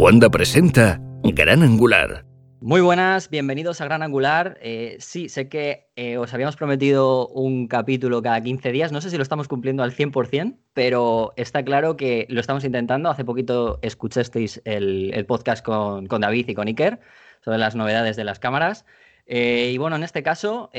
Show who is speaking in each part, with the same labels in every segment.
Speaker 1: Cuando presenta Gran Angular.
Speaker 2: Muy buenas, bienvenidos a Gran Angular. Eh, sí, sé que eh, os habíamos prometido un capítulo cada 15 días. No sé si lo estamos cumpliendo al 100%, pero está claro que lo estamos intentando. Hace poquito escuchasteis el, podcast con, David y con Iker sobre las novedades de las cámaras. Eh, y bueno, en este caso,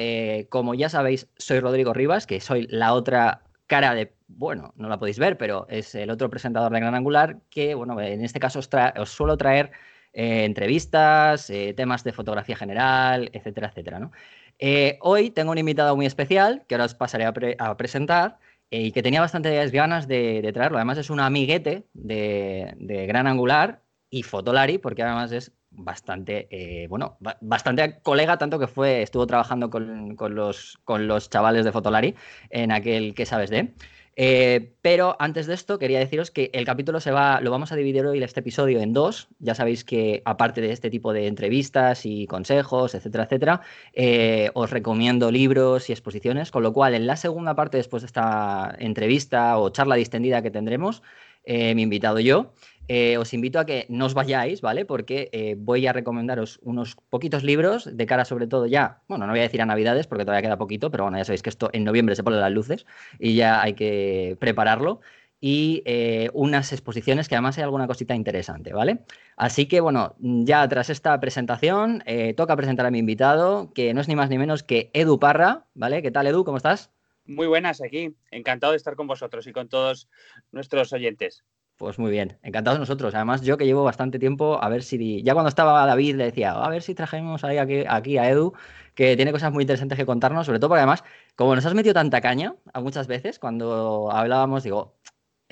Speaker 2: como ya sabéis, soy Rodrigo Rivas, que soy la otra cara de, bueno, no la podéis ver, pero es el otro presentador de Gran Angular, que, bueno, en este caso os, suelo traer eh, entrevistas, eh, temas de fotografía general, etcétera, etcétera. Eh, hoy tengo un invitado muy especial que ahora os pasaré a, presentar y que tenía bastantes ganas de, traerlo. Además es un amiguete de, Gran Angular y Fotolari, porque además es bastante, bueno, bastante colega, tanto que fue, estuvo trabajando con, los, con los chavales de Fotolari en aquel que sabes de. Eh, pero antes de esto, quería deciros que el capítulo se va, lo vamos a dividir hoy este episodio en dos. Ya sabéis que, aparte de este tipo de entrevistas y consejos, etcétera, etcétera, eh, os recomiendo libros y exposiciones. Con lo cual, en la segunda parte, después de esta entrevista o charla distendida que tendremos, eh, mi invitado yo, eh, os invito a que no os vayáis, ¿vale? Porque eh, voy a recomendaros unos poquitos libros de cara sobre todo ya, bueno, no voy a decir a Navidades porque todavía queda poquito, pero bueno, ya sabéis que esto en noviembre se ponen las luces y ya hay que prepararlo. Y eh, unas exposiciones que además hay alguna cosita interesante, ¿vale? Así que bueno, ya tras esta presentación, toca presentar a mi invitado, que no es ni más ni menos que Edu Parra, ¿vale? ¿Qué tal, Edu? ¿Cómo estás?
Speaker 3: Muy buenas aquí, encantado de estar con vosotros y con todos nuestros oyentes.
Speaker 2: Pues muy bien, encantados nosotros. Además, yo que llevo bastante tiempo, a ver si. Ya cuando estaba David le decía, a ver si trajemos ahí aquí, a Edu, que tiene cosas muy interesantes que contarnos, sobre todo porque además, como nos has metido tanta caña a muchas veces, cuando hablábamos, digo,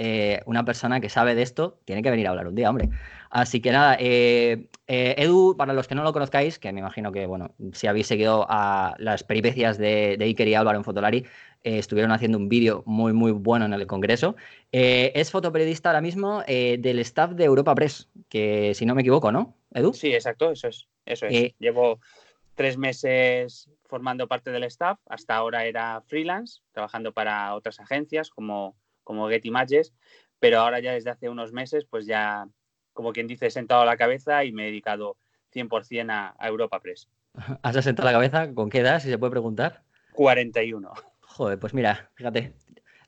Speaker 2: eh, una persona que sabe de esto tiene que venir a hablar un día, hombre. Así que nada, eh, eh, Edu, para los que no lo conozcáis, que me imagino que, bueno, si habéis seguido a las peripecias de, de Iker y Álvaro en Fotolari, estuvieron haciendo un vídeo muy, muy bueno en el Congreso. Es fotoperiodista ahora mismo del staff de Europa Press, que si no me equivoco, ¿no, Edu?
Speaker 3: Sí, exacto, eso es. Eso es. Llevo tres meses formando parte del staff. Hasta ahora era freelance, trabajando para otras agencias como, como Get Images, pero ahora ya desde hace unos meses, pues ya, como quien dice, he sentado la cabeza y me he dedicado 100% a, a Europa Press.
Speaker 2: ¿Has sentado la cabeza? ¿Con qué edad, si se puede preguntar?
Speaker 3: 41.
Speaker 2: Joder, pues mira, fíjate.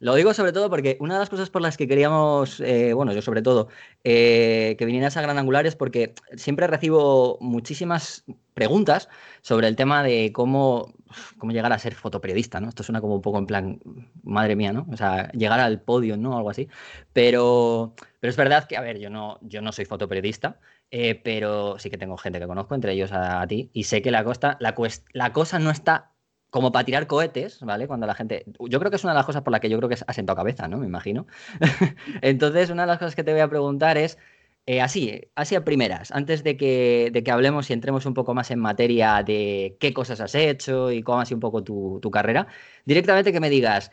Speaker 2: Lo digo sobre todo porque una de las cosas por las que queríamos, eh, bueno, yo sobre todo, eh, que vinieras a Gran Angular es porque siempre recibo muchísimas preguntas sobre el tema de cómo, cómo llegar a ser fotoperiodista, ¿no? Esto suena como un poco en plan, madre mía, ¿no? O sea, llegar al podio, ¿no? Algo así. Pero, pero es verdad que, a ver, yo no, yo no soy fotoperiodista, eh, pero sí que tengo gente que conozco, entre ellos a, ti, y sé que la, costa, la, la cosa no está como para tirar cohetes, ¿vale? Cuando la gente. Yo creo que es una de las cosas por las que yo creo que ha sentado cabeza, ¿no? Me imagino. Entonces, una de las cosas que te voy a preguntar es. Eh, así, así a primeras, antes de que, de que, hablemos y entremos un poco más en materia de qué cosas has hecho y cómo ha sido un poco tu, carrera, directamente que me digas,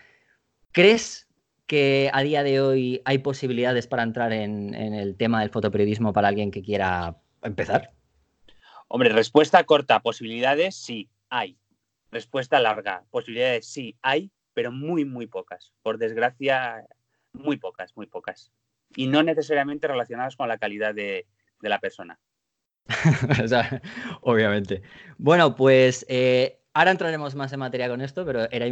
Speaker 2: ¿crees que a día de hoy hay posibilidades para entrar en, en el tema del fotoperiodismo para alguien que quiera empezar?
Speaker 3: Hombre, respuesta corta, posibilidades sí, hay. Respuesta larga. Posibilidades sí hay, pero muy, muy pocas. Por desgracia, muy pocas, muy pocas. Y no necesariamente relacionadas con la calidad de, la persona.
Speaker 2: obviamente. Bueno, pues eh, ahora entraremos más en materia con esto, pero era,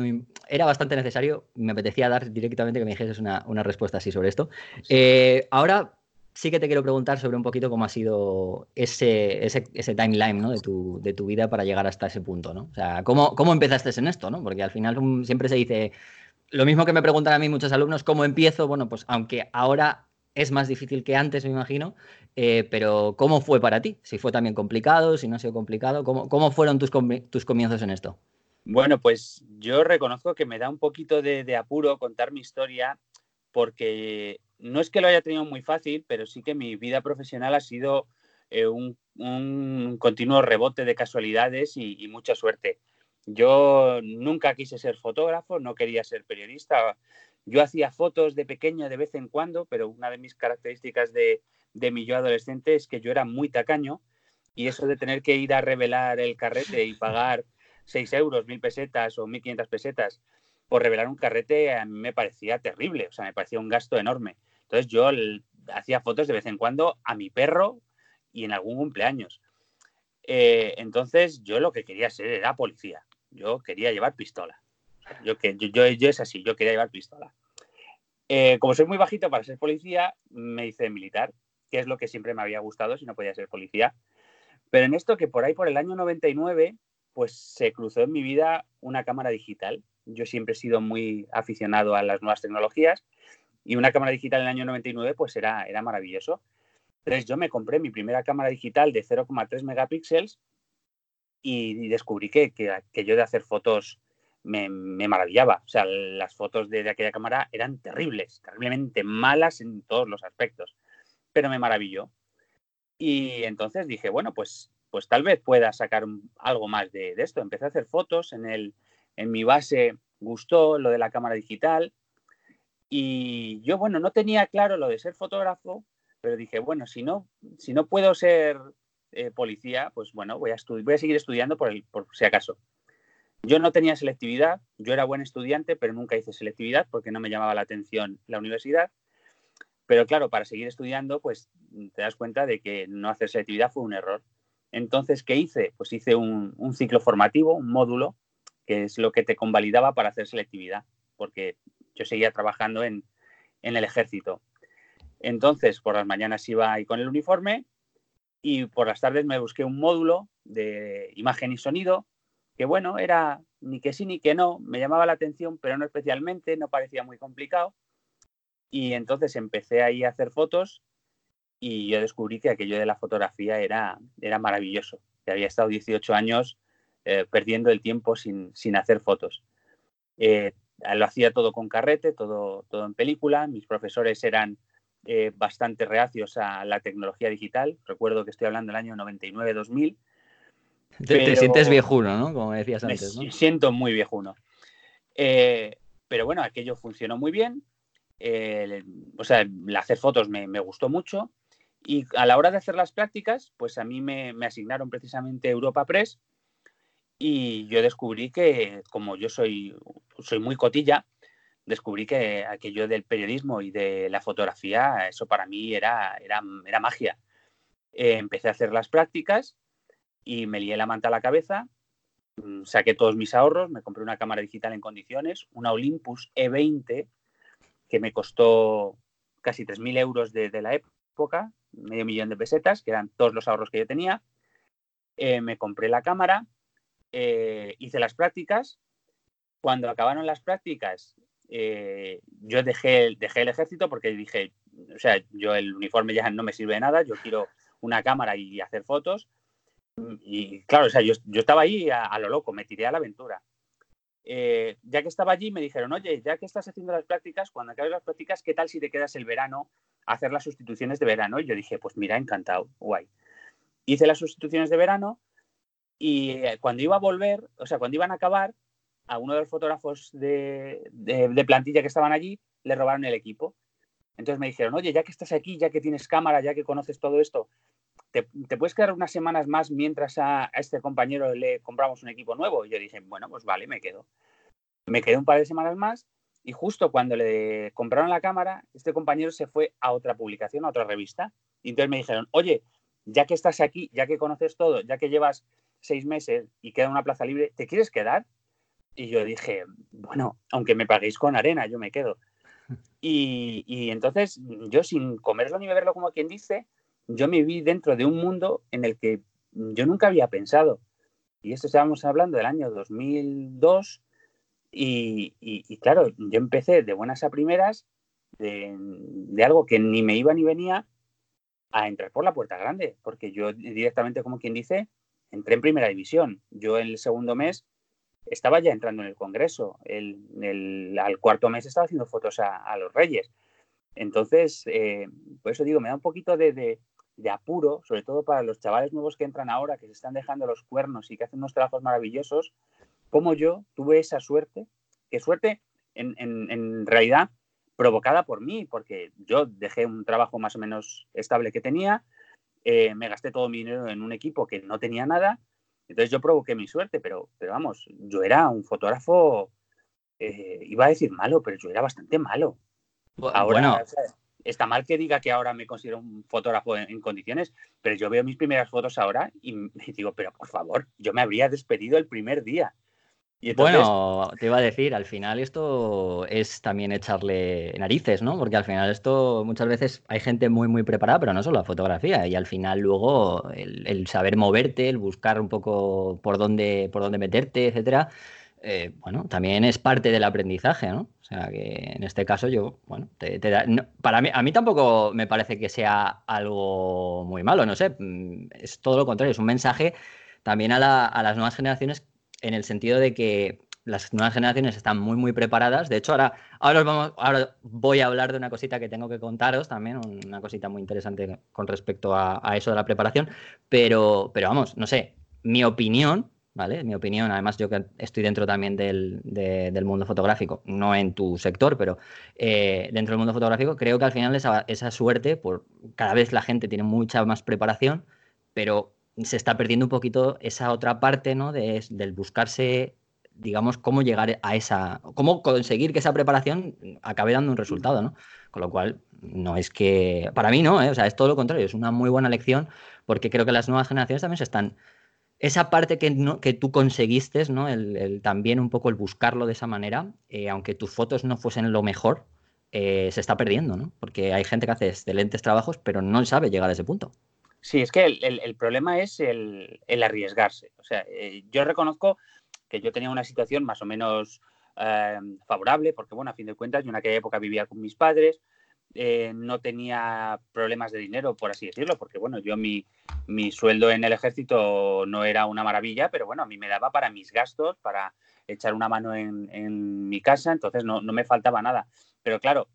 Speaker 2: era bastante necesario. Me apetecía dar directamente que me dijeses una, respuesta así sobre esto. Eh, ahora sí que te quiero preguntar sobre un poquito cómo ha sido ese, ese, timeline ¿no? de, tu, de, tu, vida para llegar hasta ese punto, ¿no? O sea, ¿cómo, cómo empezaste en esto, ¿no? Porque al final siempre se dice, lo mismo que me preguntan a mí muchos alumnos, ¿cómo empiezo? Bueno, pues aunque ahora es más difícil que antes, me imagino, eh, pero ¿cómo fue para ti? Si fue también complicado, si no ha sido complicado, ¿cómo, cómo fueron tus, tus comienzos en esto?
Speaker 3: Bueno, pues yo reconozco que me da un poquito de apuro contar mi historia porque no es que lo haya tenido muy fácil, pero sí que mi vida profesional ha sido eh, un, continuo rebote de casualidades y, mucha suerte. Yo nunca quise ser fotógrafo, no quería ser periodista. Yo hacía fotos de pequeño de vez en cuando, pero una de mis características de, de mi yo adolescente es que yo era muy tacaño y eso de tener que ir a revelar el carrete y pagar 6 euros, 1.000 pesetas o 1.500 pesetas por revelar un carrete a mí me parecía terrible, o sea, me parecía un gasto enorme. Entonces yo hacía fotos de vez en cuando a mi perro y en algún cumpleaños. Eh, entonces yo lo que quería ser era policía. Yo quería llevar pistola. Yo, que, yo, yo, es así, yo quería llevar pistola. Eh, como soy muy bajito para ser policía, me hice militar, que es lo que siempre me había gustado si no podía ser policía. Pero en esto que por ahí, por el año 99, pues se cruzó en mi vida una cámara digital. Yo siempre he sido muy aficionado a las nuevas tecnologías y una cámara digital en el año 99 pues era, era maravilloso. Entonces yo me compré mi primera cámara digital de 0,3 megapíxeles y, descubrí que, que, yo de hacer fotos me, maravillaba. O sea, las fotos de, aquella cámara eran terribles, terriblemente malas en todos los aspectos, pero me maravilló. Y entonces dije, bueno, pues, pues tal vez pueda sacar algo más de, esto. Empecé a hacer fotos, en, el, en mi base gustó lo de la cámara digital y yo, bueno, no tenía claro lo de ser fotógrafo, pero dije, bueno, si no, si no puedo ser eh, policía, pues bueno, voy a, voy a seguir estudiando por, por si acaso. Yo no tenía selectividad, yo era buen estudiante, pero nunca hice selectividad porque no me llamaba la atención la universidad. Pero claro, para seguir estudiando, pues te das cuenta de que no hacer selectividad fue un error. Entonces, ¿qué hice? Pues hice un ciclo formativo, un módulo, que es lo que te convalidaba para hacer selectividad, porque yo seguía trabajando en, en el ejército. Entonces, por las mañanas iba ahí con el uniforme y por las tardes me busqué un módulo de imagen y sonido que bueno, era ni que sí ni que no, me llamaba la atención, pero no especialmente, no parecía muy complicado. Y entonces empecé ahí a hacer fotos y yo descubrí que aquello de la fotografía era, era maravilloso, que había estado 18 años eh, perdiendo el tiempo sin, hacer fotos. Eh, lo hacía todo con carrete, todo, todo en película, mis profesores eran eh, bastante reacios a la tecnología digital, recuerdo que estoy hablando del año 99-2000,
Speaker 2: te, sientes viejuno, ¿no? Como decías antes.
Speaker 3: Me siento muy viejuno. Eh, pero bueno, aquello funcionó muy bien. o sea, el hacer fotos me, gustó mucho. Y a la hora de hacer las prácticas, pues a mí me, asignaron precisamente Europa Press. Y yo descubrí que, como yo soy, soy muy cotilla, descubrí que aquello del periodismo y de la fotografía, eso para mí era, era, era magia. Eh, empecé a hacer las prácticas y me lié la manta a la cabeza, mm, saqué todos mis ahorros, me compré una cámara digital en condiciones, una Olympus E20 que me costó casi 3.000 euros de, la época, medio millón de pesetas, que eran todos los ahorros que yo tenía. Eh, me compré la cámara, eh, hice las prácticas. Cuando acabaron las prácticas, eh, yo dejé, dejé el ejército porque dije, o sea, yo el uniforme ya no me sirve de nada, yo quiero una cámara y hacer fotos. Y claro, o sea, yo, estaba ahí a, lo loco, me tiré a la aventura. Eh, ya que estaba allí, me dijeron, oye, ya que estás haciendo las prácticas, cuando acabes las prácticas, ¿qué tal si te quedas el verano a hacer las sustituciones de verano? Y yo dije, pues mira, encantado, guay. Hice las sustituciones de verano y eh, cuando iba a volver, o sea, cuando iban a acabar, a uno de los fotógrafos de, plantilla que estaban allí, le robaron el equipo. Entonces me dijeron, oye, ya que estás aquí, ya que tienes cámara, ya que conoces todo esto, ¿te, puedes quedar unas semanas más mientras a, este compañero le compramos un equipo nuevo? Y yo dije, bueno, pues vale, me quedo. Me quedé un par de semanas más y justo cuando le compraron la cámara, este compañero se fue a otra publicación, a otra revista. Y entonces me dijeron, oye, ya que estás aquí, ya que conoces todo, ya que llevas seis meses y queda una plaza libre, ¿te quieres quedar? Y yo dije, bueno, aunque me paguéis con arena, yo me quedo. Y, y entonces yo sin comerlo ni beberlo como quien dice, yo me vi dentro de un mundo en el que yo nunca había pensado. Y esto estábamos hablando del año 2002 y, claro, yo empecé de buenas a primeras de, algo que ni me iba ni venía a entrar por la puerta grande, porque yo directamente, como quien dice, entré en primera división. Yo en el segundo mes estaba ya entrando en el Congreso, el, al cuarto mes estaba haciendo fotos a, los Reyes. Entonces, eh, por eso digo, me da un poquito de, apuro, sobre todo para los chavales nuevos que entran ahora, que se están dejando los cuernos y que hacen unos trabajos maravillosos, como yo tuve esa suerte, que suerte en, realidad provocada por mí, porque yo dejé un trabajo más o menos estable que tenía, eh, me gasté todo mi dinero en un equipo que no tenía nada, entonces yo provoqué mi suerte, pero, pero vamos, yo era un fotógrafo, eh, iba a decir malo, pero yo era bastante malo.
Speaker 2: Ahora,
Speaker 3: está mal que diga que ahora me considero un fotógrafo en, condiciones, pero yo veo mis primeras fotos ahora y me digo, pero por favor, yo me habría despedido el primer día.
Speaker 2: Bueno, te iba a decir, al final esto es también echarle narices, ¿no? Porque al final esto muchas veces hay gente muy, muy preparada, pero no solo la fotografía. Y al final luego el, saber moverte, el buscar un poco por dónde, por dónde meterte, etcétera, eh, bueno, también es parte del aprendizaje, ¿no? O sea que en este caso yo, bueno, te, da, para mí, a mí tampoco me parece que sea algo muy malo, no sé, mm, es todo lo contrario, es un mensaje también a, a las nuevas generaciones en el sentido de que las nuevas generaciones están muy, muy preparadas. De hecho, ahora, ahora, vamos, ahora voy a hablar de una cosita que tengo que contaros también, una cosita muy interesante con respecto a, eso de la preparación. Pero, pero vamos, no sé, mi opinión, ¿vale? Mi opinión, además yo que estoy dentro también del, mundo fotográfico, no en tu sector, pero eh, dentro del mundo fotográfico, creo que al final esa, esa suerte, por cada vez la gente tiene mucha más preparación, pero se está perdiendo un poquito esa otra parte, ¿no? De, del buscarse, digamos, cómo llegar a esa, cómo conseguir que esa preparación acabe dando un resultado, ¿no? Con lo cual, no es que, para mí no, ¿eh? o sea, es todo lo contrario, es una muy buena lección porque creo que las nuevas generaciones también se están, esa parte que, no, que tú conseguiste, ¿no? El, también un poco el buscarlo de esa manera, eh, aunque tus fotos no fuesen lo mejor, eh, se está perdiendo, ¿no? Porque hay gente que hace excelentes trabajos, pero no sabe llegar a ese punto.
Speaker 3: Sí, es que el, problema es el, arriesgarse. O sea, eh, yo reconozco que yo tenía una situación más o menos eh, favorable, porque bueno, a fin de cuentas, yo en aquella época vivía con mis padres, eh, no tenía problemas de dinero, por así decirlo, porque bueno, yo mi, mi, sueldo en el ejército no era una maravilla, pero bueno, a mí me daba para mis gastos, para echar una mano en, en mi casa, entonces no, no me faltaba nada. Pero claro,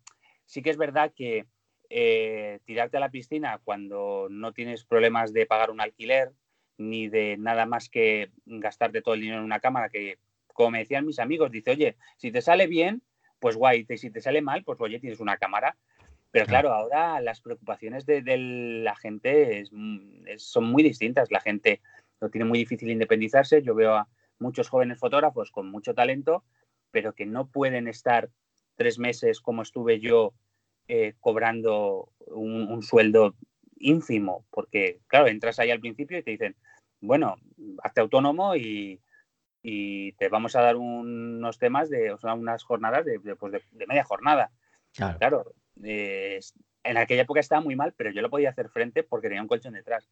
Speaker 3: sí que es verdad que eh, tirarte a la piscina cuando no tienes problemas de pagar un alquiler ni de nada más que gastarte todo el dinero en una cámara que, como me decían mis amigos, dice, oye, si te sale bien, pues guay, si te sale mal, pues oye, tienes una cámara. Pero claro, ahora las preocupaciones de, la gente son muy distintas. La gente lo tiene muy difícil independizarse. Yo veo a muchos jóvenes fotógrafos con mucho talento, pero que no pueden estar tres meses como estuve yo eh, cobrando un, sueldo ínfimo, porque claro, entras ahí al principio y te dicen, bueno, hazte autónomo y, te vamos a dar unos temas de, o sea, unas jornadas de, pues de, media jornada. Claro, en aquella época estaba muy mal, pero yo lo podía hacer frente porque tenía un colchón detrás.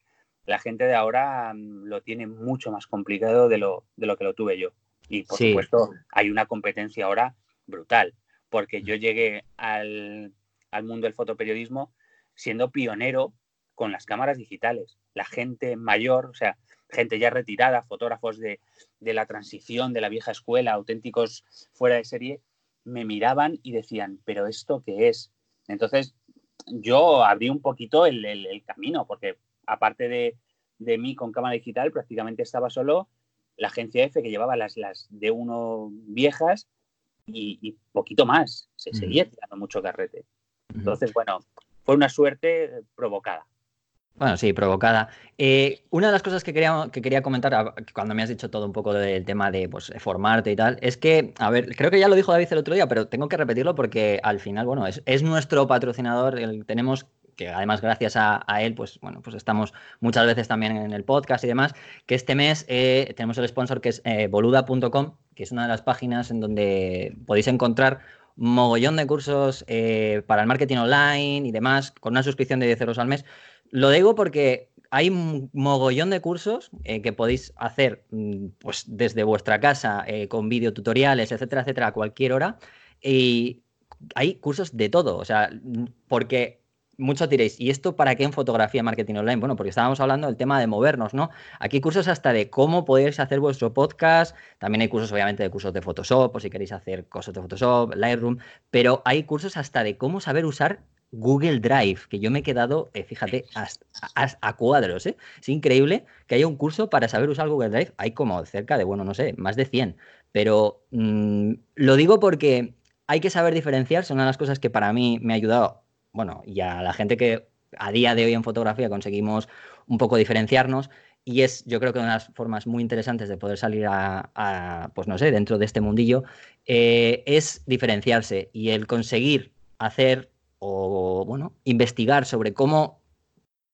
Speaker 3: La gente de ahora mm, lo tiene mucho más complicado de lo, de lo que lo tuve yo. Y por supuesto, hay una competencia ahora brutal, porque yo llegué al, al mundo del fotoperiodismo siendo pionero con las cámaras digitales. La gente mayor, o sea, gente ya retirada, fotógrafos de, la transición, de la vieja escuela, auténticos fuera de serie, me miraban y decían, pero ¿esto qué es? Entonces, yo abrí un poquito el, camino, porque aparte de, mí con cámara digital, prácticamente estaba solo la agencia F que llevaba las, las de uno viejas y, poquito más. Se seguía tirando mucho carrete. Entonces, bueno, fue una suerte provocada.
Speaker 2: Bueno, sí, provocada. Eh, una de las cosas que quería, que quería comentar cuando me has dicho todo un poco del tema de pues, formarte y tal, es que, a ver, creo que ya lo dijo David el otro día, pero tengo que repetirlo porque al final, bueno, es, nuestro patrocinador, tenemos que además gracias a, él, pues bueno, pues estamos muchas veces también en el podcast y demás, que este mes eh, tenemos el sponsor que es eh, boluda.com, que es una de las páginas en donde podéis encontrar mogollón de cursos eh, para el marketing online y demás, con una suscripción de 10 euros al mes. Lo digo porque hay un mogollón de cursos eh, que podéis hacer mm, pues, desde vuestra casa, eh, con videotutoriales, etcétera, etcétera, a cualquier hora. Y hay cursos de todo, o sea, porque muchos diréis, ¿y esto para qué en fotografía marketing online? Bueno, porque estábamos hablando del tema de movernos, ¿no? Aquí hay cursos hasta de cómo podéis hacer vuestro podcast, también hay cursos obviamente de cursos de Photoshop, o si queréis hacer cosas de Photoshop, Lightroom, pero hay cursos hasta de cómo saber usar Google Drive, que yo me he quedado, eh, fíjate, a, cuadros, ¿eh? Es increíble que haya un curso para saber usar Google Drive, hay como cerca de, bueno, no sé, más de 100, pero mm, lo digo porque hay que saber diferenciar, son una de las cosas que para mí me ha ayudado bueno, y a la gente que a día de hoy en fotografía conseguimos un poco diferenciarnos y es yo creo que una de las formas muy interesantes de poder salir a, pues no sé, dentro de este mundillo, eh, es diferenciarse y el conseguir hacer o, bueno, investigar sobre cómo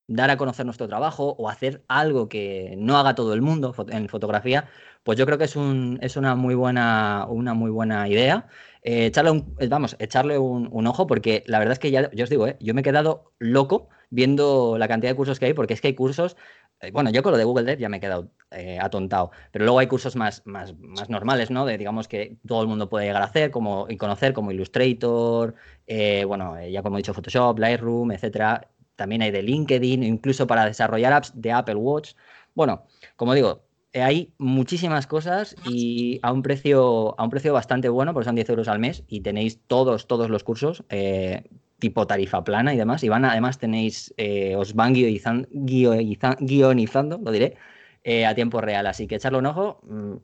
Speaker 2: dar a conocer nuestro trabajo o hacer algo que no haga todo el mundo en fotografía, pues yo creo que es, un, es una, muy buena, una muy buena idea. Eh, echarle un, eh, vamos, echarle un, ojo porque la verdad es que ya, yo os digo, eh, yo me he quedado loco viendo la cantidad de cursos que hay porque es que hay cursos, bueno, yo con lo de Google Dev ya me he quedado atontado, pero luego hay cursos más, más, más, normales, ¿no? De digamos que todo el mundo puede llegar a hacer como, y conocer como Illustrator, bueno, ya como he dicho, Photoshop, Lightroom, etcétera. También hay de LinkedIn, incluso para desarrollar apps de Apple Watch. Bueno, como digo, eh, hay muchísimas cosas y a un precio, a un precio bastante bueno, porque son 10 euros al mes y tenéis todos, todos los cursos, eh, tipo tarifa plana y demás. Y van, además tenéis, eh, os van guionizando, lo diré, a tiempo real. Así que echarle un ojo, mm,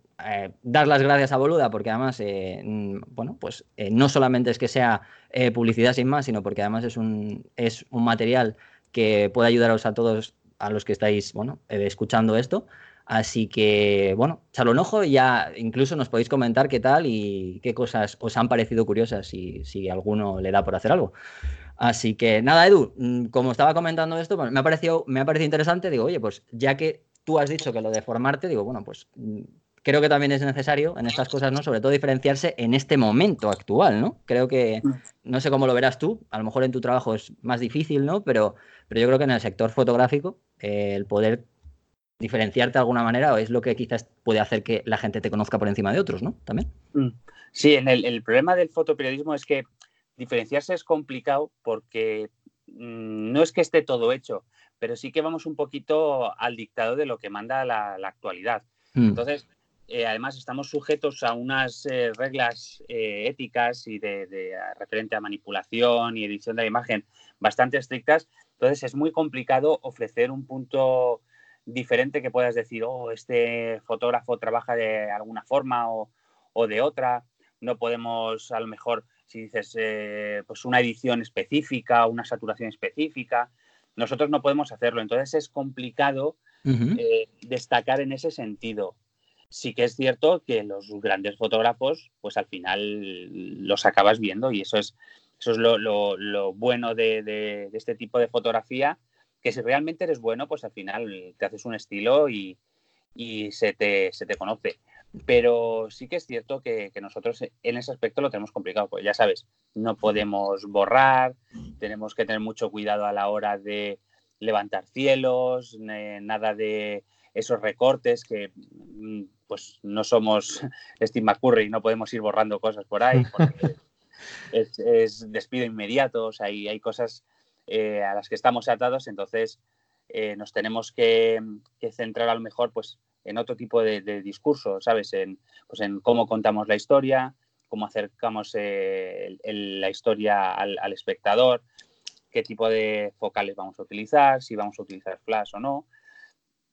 Speaker 2: dar las gracias a Boluda, porque además, mm, bueno, pues no solamente es que sea publicidad sin más, sino porque además es un, es un material que puede ayudaros a todos a los que estáis, bueno, escuchando esto. Así que, bueno, echarle un ojo y ya incluso nos podéis comentar qué tal y qué cosas os han parecido curiosas si, si alguno le da por hacer algo. Así que nada, Edu, mm, como estaba comentando esto, me, ha parecido, me ha parecido interesante. Digo, oye, pues ya que tú has dicho que lo de formarte, digo, bueno, pues mm, creo que también es necesario en estas cosas, ¿no? Sobre todo diferenciarse en este momento actual, ¿no? Creo que, mm. no sé cómo lo verás tú, a lo mejor en tu trabajo es más difícil, ¿no? Pero, pero yo creo que en el sector fotográfico, eh, el poder diferenciarte de alguna manera o es lo que quizás puede hacer que la gente te conozca por encima de otros, ¿no? También.
Speaker 3: Mm. Sí, en el, problema del fotoperiodismo es que diferenciarse es complicado porque mm, no es que esté todo hecho, pero sí que vamos un poquito al dictado de lo que manda la, actualidad. Mm. Entonces, eh, además estamos sujetos a unas eh, reglas eh, éticas y de, de, referente a manipulación y edición de la imagen bastante estrictas. Entonces es muy complicado ofrecer un punto diferente que puedas decir, oh, este fotógrafo trabaja de alguna forma o, de otra. No podemos, a lo mejor, si dices, eh, pues una edición específica, una saturación específica, nosotros no podemos hacerlo. Entonces es complicado eh, destacar en ese sentido. Sí que es cierto que los grandes fotógrafos, pues al final los acabas viendo y eso es, eso es lo, bueno de, de, este tipo de fotografía que si realmente eres bueno, pues al final te haces un estilo y, se, te, se, te, conoce. Pero sí que es cierto que, nosotros en ese aspecto lo tenemos complicado, pues ya sabes, no podemos borrar, tenemos que tener mucho cuidado a la hora de levantar cielos, nada de esos recortes que mm, pues no somos Steve McCurry, no podemos ir borrando cosas por ahí, porque es, despido inmediato, o sea, hay cosas eh, a las que estamos atados, entonces eh, nos tenemos que, centrar a lo mejor pues, en otro tipo de, discurso, ¿sabes? En, pues, en cómo contamos la historia, cómo acercamos eh, la historia al, espectador, qué tipo de focales vamos a utilizar, si vamos a utilizar flash o no,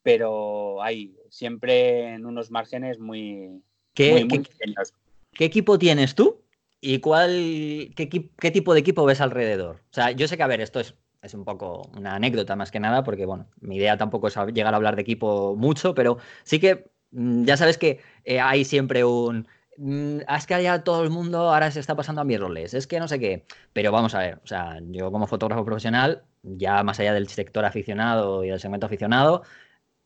Speaker 3: pero hay siempre en unos márgenes muy,
Speaker 2: ¿Qué, pequeños. ¿Qué equipo tienes tú? ¿Y cuál, qué, tipo de equipo ves alrededor? O sea, yo sé que, a ver, esto es, es un poco una anécdota más que nada, porque, bueno, mi idea tampoco es llegar a hablar de equipo mucho, pero sí que mm, ya sabes que eh, hay siempre un... Mm, es que ya todo el mundo ahora se está pasando a mis roles, es que no sé qué. Pero vamos a ver, o sea, yo como fotógrafo profesional, ya más allá del sector aficionado y del segmento aficionado,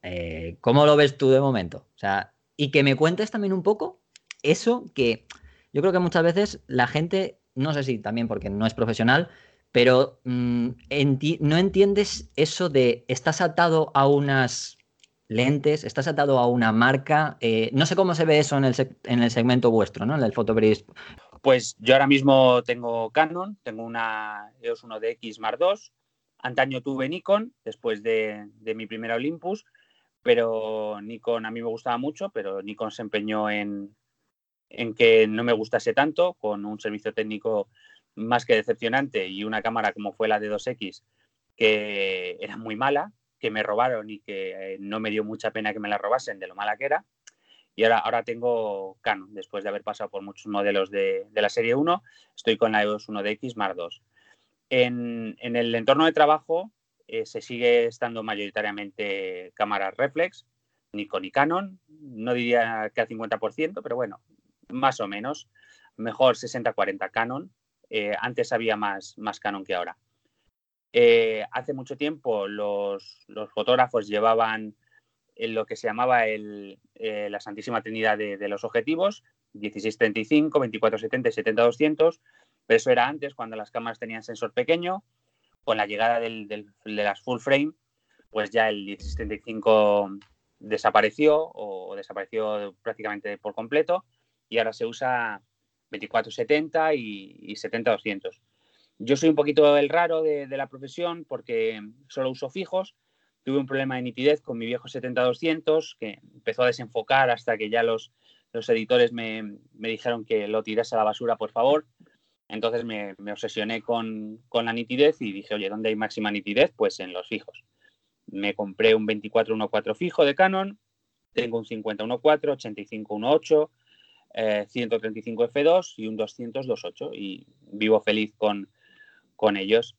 Speaker 2: eh, ¿cómo lo ves tú de momento? O sea, y que me cuentes también un poco eso que yo creo que muchas veces la gente, no sé si también porque no es profesional, pero mm, no entiendes eso de estás atado a unas lentes, estás atado a una marca. Eh, no sé cómo se ve eso en el, en el segmento vuestro, ¿no? En el fotoperiodismo.
Speaker 3: Pues yo ahora mismo tengo Canon, tengo una EOS 1DX Mark II. Antaño tuve Nikon después de, de mi primera Olympus, pero Nikon a mí me gustaba mucho, pero Nikon se empeñó en, en que no me gustase tanto, con un servicio técnico más que decepcionante y una cámara como fue la de 2X, que era muy mala, que me robaron y que eh, no me dio mucha pena que me la robasen de lo mala que era. Y ahora, ahora tengo Canon, después de haber pasado por muchos modelos de, la serie 1, estoy con la EOS 1DX Mark II. En, en el entorno de trabajo eh, se sigue estando mayoritariamente cámaras reflex, Nikon y Canon, no diría que al 50%, pero bueno, más o menos. Mejor 60-40 Canon, eh, antes había más, más Canon que ahora. Eh, hace mucho tiempo los, fotógrafos llevaban lo que se llamaba el, la Santísima Trinidad de, los objetivos, 1635, 2470 y 70-200, pero eso era antes, cuando las cámaras tenían sensor pequeño. Con la llegada de las full frame, pues ya el 1635 desapareció o desapareció prácticamente por completo y ahora se usa 2470 y, y 70-200. Yo soy un poquito el raro de, la profesión porque solo uso fijos. Tuve un problema de nitidez con mi viejo 70-200 que empezó a desenfocar hasta que ya los, los editores me, dijeron que lo tirase a la basura, por favor. Entonces me, obsesioné con, con, la nitidez y dije, oye, ¿dónde hay máxima nitidez? Pues en los fijos. Me compré un 24-1.4 fijo de Canon, tengo un 50-1.4, 85-1.8, 135 F2 y un 200 2.8 y vivo feliz con, con ellos.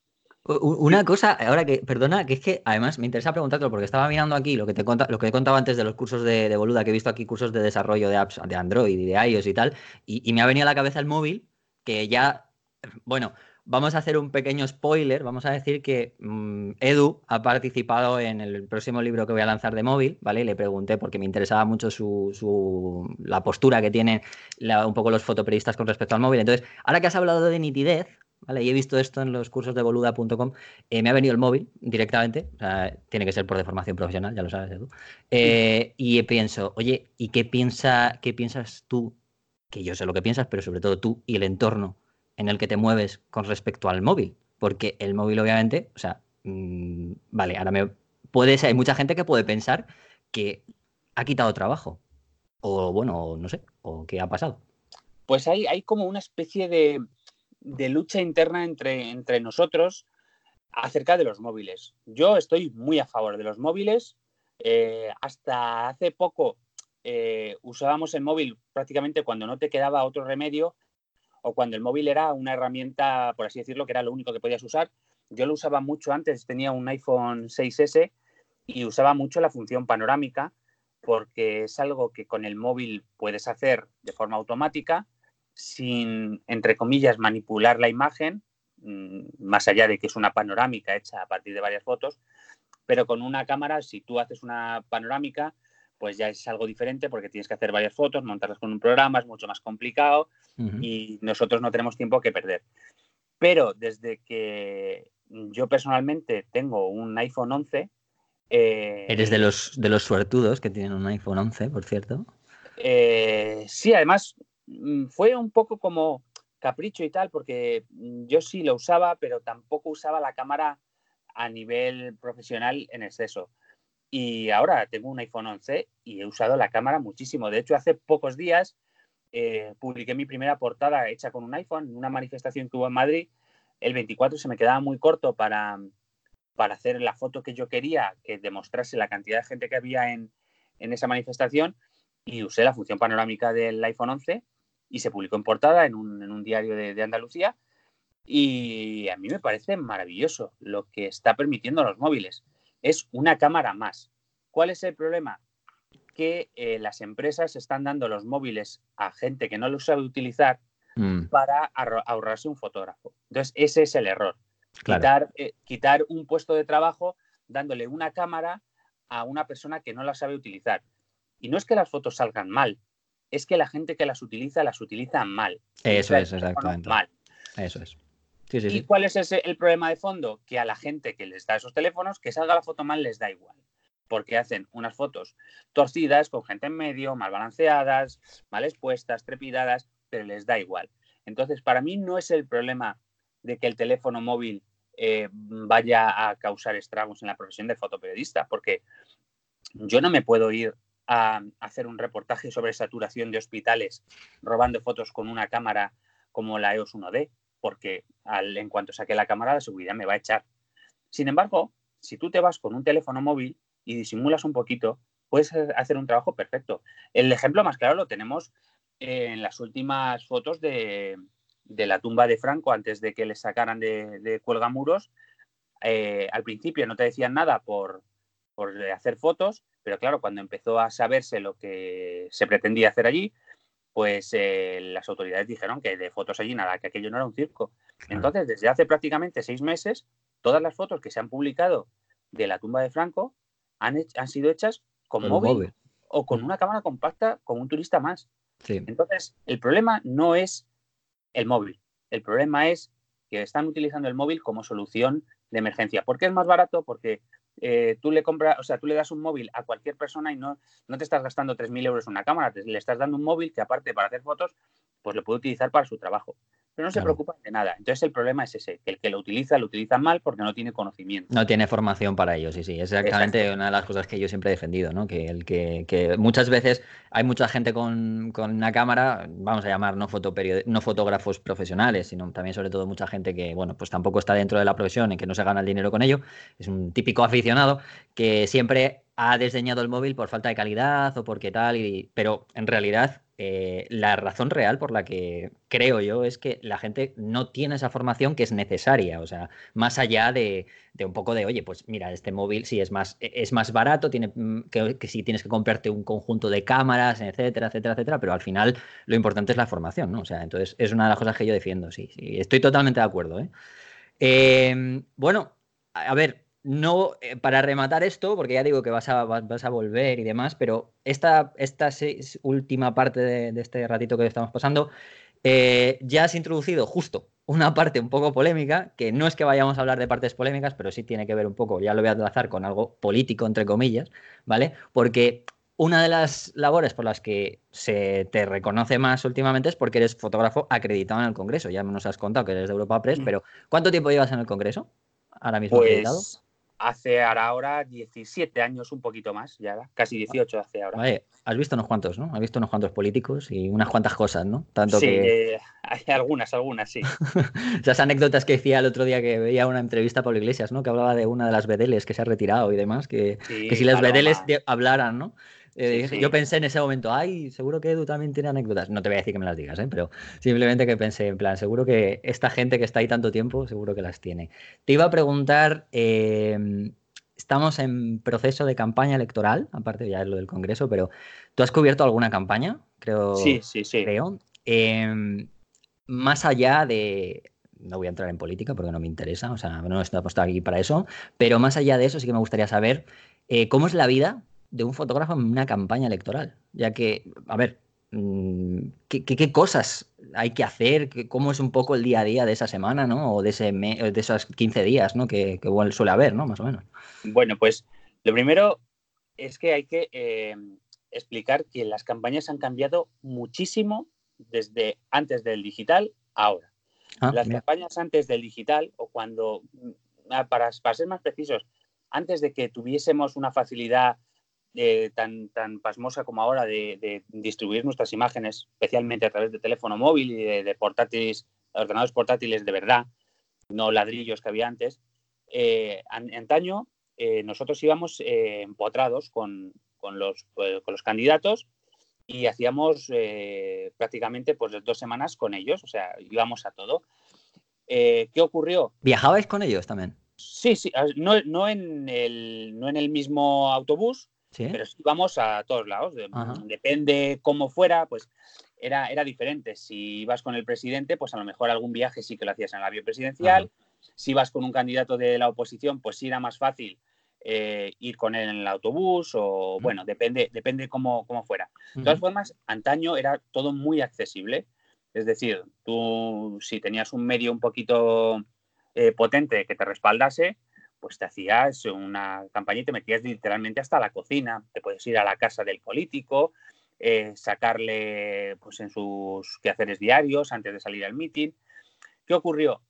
Speaker 2: Una cosa, ahora que, perdona, que es que además me interesa preguntarte porque estaba mirando aquí lo que te lo que he contado antes de los cursos de, Boluda, que he visto aquí cursos de desarrollo de apps de Android y de iOS y tal, y, y me ha venido a la cabeza el móvil, que ya, bueno, vamos a hacer un pequeño spoiler. Vamos a decir que mm, Edu ha participado en el próximo libro que voy a lanzar de móvil, ¿vale? Le pregunté porque me interesaba mucho su, la postura que tienen un poco los fotoperiodistas con respecto al móvil. Entonces, ahora que has hablado de nitidez, ¿vale? Y he visto esto en los cursos de boluda.com, eh, me ha venido el móvil directamente. tiene que ser por deformación profesional, ya lo sabes, Edu. Eh, y pienso, oye, ¿y qué, piensa, qué piensas tú? Que yo sé lo que piensas, pero sobre todo tú y el entorno en el que te mueves con respecto al móvil. Porque el móvil, obviamente, o sea, mm, vale, ahora me puede hay mucha gente que puede pensar que ha quitado trabajo. O bueno, no sé, o qué ha pasado.
Speaker 3: Pues hay, hay como una especie de, lucha interna entre, entre nosotros acerca de los móviles. Yo estoy muy a favor de los móviles. Eh, hasta hace poco eh, usábamos el móvil prácticamente cuando no te quedaba otro remedio o cuando el móvil era una herramienta, por así decirlo, que era lo único que podías usar. Yo lo usaba mucho antes, tenía un iPhone 6S y usaba mucho la función panorámica porque es algo que con el móvil puedes hacer de forma automática sin, entre comillas, manipular la imagen, mm, más allá de que es una panorámica hecha a partir de varias fotos, pero con una cámara, si tú haces una panorámica, pues ya es algo diferente porque tienes que hacer varias fotos, montarlas con un programa, es mucho más complicado y nosotros no tenemos tiempo que perder. Pero desde que yo personalmente tengo un iPhone 11...
Speaker 2: Eh, Eres de los, de los suertudos que tienen un iPhone 11, por cierto.
Speaker 3: Eh, sí, además mm, fue un poco como capricho y tal, porque yo sí lo usaba, pero tampoco usaba la cámara a nivel profesional en exceso. Y ahora tengo un iPhone 11 y he usado la cámara muchísimo. De hecho, hace pocos días eh, publiqué mi primera portada hecha con un iPhone en una manifestación que hubo en Madrid. El 24 se me quedaba muy corto para, para hacer la foto que yo quería, que demostrase la cantidad de gente que había en, esa manifestación. Y usé la función panorámica del iPhone 11 y se publicó en portada en un, diario de, de Andalucía. Y a mí me parece maravilloso lo que está permitiendo los móviles es una cámara más. ¿Cuál es el problema? Que eh, las empresas están dando los móviles a gente que no los sabe utilizar mm. para ahorrarse un fotógrafo. Entonces, ese es el error. Quitar, eh, quitar un puesto de trabajo dándole una cámara a una persona que no la sabe utilizar. Y no es que las fotos salgan mal, es que la gente que las utiliza las utiliza mal.
Speaker 2: Eso es, exactamente. Mal. Eso es.
Speaker 3: ¿Y cuál es el problema de fondo? Que a la gente que les da esos teléfonos, que salga la foto mal les da igual. Porque hacen unas fotos torcidas, con gente en medio, mal balanceadas, mal expuestas, trepidadas, pero les da igual. Entonces, para mí no es el problema de que el teléfono móvil eh, vaya a causar estragos en la profesión de fotoperiodista, porque yo no me puedo ir a hacer un reportaje sobre saturación de hospitales robando fotos con una cámara como la EOS 1D porque en cuanto saque la cámara, la seguridad me va a echar. Sin embargo, si tú te vas con un teléfono móvil y disimulas un poquito, puedes hacer un trabajo perfecto. El ejemplo más claro lo tenemos en las últimas fotos de, la tumba de Franco antes de que le sacaran de, de cuelgamuros. Eh, al principio no te decían nada por hacer fotos, pero claro, cuando empezó a saberse lo que se pretendía hacer allí, pues eh, las autoridades dijeron que de fotos allí nada, que aquello no era un circo. Entonces, desde hace prácticamente seis meses, todas las fotos que se han publicado de la tumba de Franco han, han sido hechas con móvil, o con una cámara compacta con un turista más. Entonces, el problema no es el móvil, el problema es que están utilizando el móvil como solución de emergencia. ¿Por qué es más barato? Porque eh, tú le compras, o sea, tú le das un móvil a cualquier persona y no, no te estás gastando 3.000 euros en una cámara, le estás dando un móvil que aparte para hacer fotos, pues lo puede utilizar para su trabajo pero no se preocupa de nada. Entonces el problema es ese, que el que lo utiliza lo utiliza mal porque no tiene conocimiento.
Speaker 2: No tiene formación para ello, sí, sí. Es exactamente una de las cosas que yo siempre he defendido, ¿no? Que, el que, muchas veces hay mucha gente con, una cámara, vamos a llamar no, no fotógrafos profesionales, sino también sobre todo mucha gente que, bueno, pues tampoco está dentro de la profesión y que no se gana el dinero con ello. Es un típico aficionado que siempre ha diseñado el móvil por falta de calidad o porque tal, y, pero en realidad eh, la razón real por la que creo yo es que la gente no tiene esa formación que es necesaria, o sea, más allá de, un poco de, oye, pues mira, este móvil sí es más, e, es más barato, tiene, mm, que, si tienes que comprarte un conjunto de cámaras, etcétera, etcétera, etcétera, pero al final lo importante es la formación, ¿no? O sea, entonces es una de las cosas que yo defiendo, sí, sí estoy totalmente de acuerdo. ¿eh? Em, bueno, a ver, no, eh, para rematar esto, porque ya digo que vas a, vas, a volver y demás, pero esta, esta última parte de, este ratito que estamos pasando, eh, ya has introducido justo una parte un poco polémica, que no es que vayamos a hablar de partes polémicas, pero sí tiene que ver un poco, ya lo voy a enlazar con algo político, entre comillas, ¿vale? Porque una de las labores por las que se te reconoce más últimamente es porque eres fotógrafo acreditado en el Congreso. Ya nos has contado que eres de Europa Press, mm. pero ¿cuánto tiempo llevas en el Congreso? Ahora mismo
Speaker 3: pues, acreditado hace ahora 17 años, un poquito más, ya casi 18 hace ahora.
Speaker 2: Vale, has visto unos cuantos, ¿no? Has visto unos cuantos políticos y unas cuantas cosas, ¿no?
Speaker 3: Tanto sí, que... hay algunas, algunas, sí.
Speaker 2: Esas anécdotas que decía el otro día que veía una entrevista a Pablo Iglesias, ¿no? Que hablaba de una de las bedeles que se ha retirado y demás, que, que si las bedeles hablaran, ¿no? Eh, yo pensé en ese momento, ay, seguro que Edu también tiene anécdotas. No te voy a decir que me las digas, ¿eh? pero simplemente que pensé, en plan, seguro que esta gente que está ahí tanto tiempo, seguro que las tiene. Te iba a preguntar, em, estamos en proceso de campaña electoral, aparte ya es lo del Congreso, pero ¿tú has cubierto alguna campaña? Creo.
Speaker 3: Sí, sí, sí.
Speaker 2: Creo. Em, más allá de, no voy a entrar en política porque no me interesa, o sea, no estoy apostado aquí para eso, pero más allá de eso sí que me gustaría saber eh, cómo es la vida de un fotógrafo en una campaña electoral. Ya que, a ver, mm, ¿qué, cosas hay que hacer? ¿Cómo es un poco el día a día de esa semana, ¿no? O de, ese de esos 15 días, ¿no? Que, suele haber, ¿no? Más o menos.
Speaker 3: Bueno, pues lo primero es que hay que eh, explicar que las campañas han cambiado muchísimo desde antes del digital a ahora. Ah, las campañas antes del digital o cuando, ah, para, para ser más precisos, antes de que tuviésemos una facilidad eh, tan, tan pasmosa como ahora de, distribuir nuestras imágenes, especialmente a través de teléfono móvil y de, portátiles, ordenadores portátiles de verdad, no ladrillos que había antes, eh, antaño eh, nosotros íbamos empotrados con, los, pues, con los candidatos y hacíamos prácticamente pues dos semanas con ellos, o sea, íbamos a todo. ¿Qué ocurrió?
Speaker 2: ¿Viajabais con ellos también?
Speaker 3: Sí, sí, no, no, en el, no en el mismo autobús, pero si vamos a todos lados. Depende cómo fuera, pues era, era diferente. Si ibas con el presidente, pues a lo mejor algún viaje sí que lo hacías en el avión presidencial. Si ibas con un candidato de la oposición, pues sí era más fácil eh, ir con él en el autobús o, bueno, depende, depende cómo, cómo fuera. De todas formas, antaño era todo muy accesible. Es decir, tú si tenías un medio un poquito eh, potente que te respaldase, pues te hacías una campaña y te metías literalmente hasta la cocina. Te puedes ir a la casa del político, eh, sacarle pues, en sus quehaceres diarios antes de salir al mitin. ¿Qué ocurrió?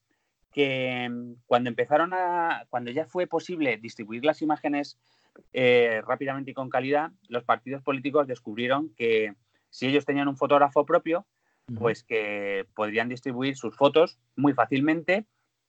Speaker 3: Que mm, cuando empezaron a, cuando ya fue posible distribuir las imágenes eh, rápidamente y con calidad, los partidos políticos descubrieron que si ellos tenían un fotógrafo propio, pues que podrían distribuir sus fotos muy fácilmente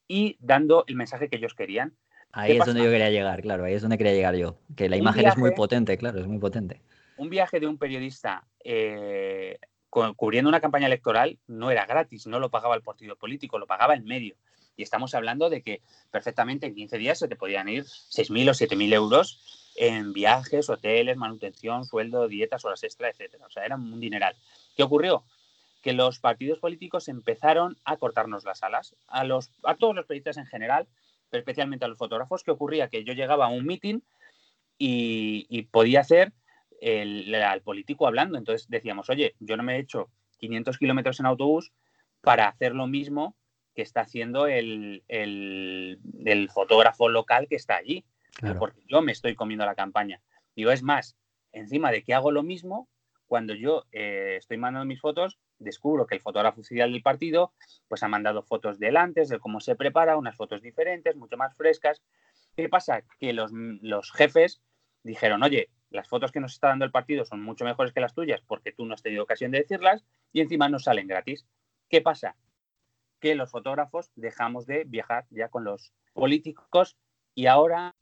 Speaker 3: y dando el mensaje que ellos querían.
Speaker 2: Ahí es donde yo quería llegar, claro, ahí es donde quería llegar yo. Que la imagen es muy potente, claro, es muy potente.
Speaker 3: Un viaje de un periodista eh, cubriendo una campaña electoral no era gratis, no lo pagaba el partido político, lo pagaba el medio. Y estamos hablando de que perfectamente en 15 días se te podían ir 6.000 o 7.000 euros en viajes, hoteles, manutención, sueldo, dietas, horas extra, etcétera. O sea, era un dineral. ¿Qué ocurrió? Que los partidos políticos empezaron a cortarnos las alas, a, los, a todos los periodistas en general, pero especialmente a los fotógrafos. ¿Qué ocurría? Que yo llegaba a un meeting y, podía hacer el, al político hablando. Entonces decíamos, oye, yo no me he hecho 500 kilómetros en autobús para hacer lo mismo que está haciendo el, fotógrafo local que está allí, porque yo me estoy comiendo la campaña. Digo, es más, encima de que hago lo mismo, cuando yo eh, estoy mandando mis fotos, descubro que el fotógrafo oficial del partido pues ha mandado fotos del antes, de cómo se prepara, unas fotos diferentes, mucho más frescas. ¿Qué pasa? Que los, los jefes dijeron, oye, las fotos que nos está dando el partido son mucho mejores que las tuyas porque tú no has tenido ocasión de decirlas y encima nos salen gratis. ¿Qué pasa? Que los fotógrafos dejamos de viajar ya con los políticos y ahora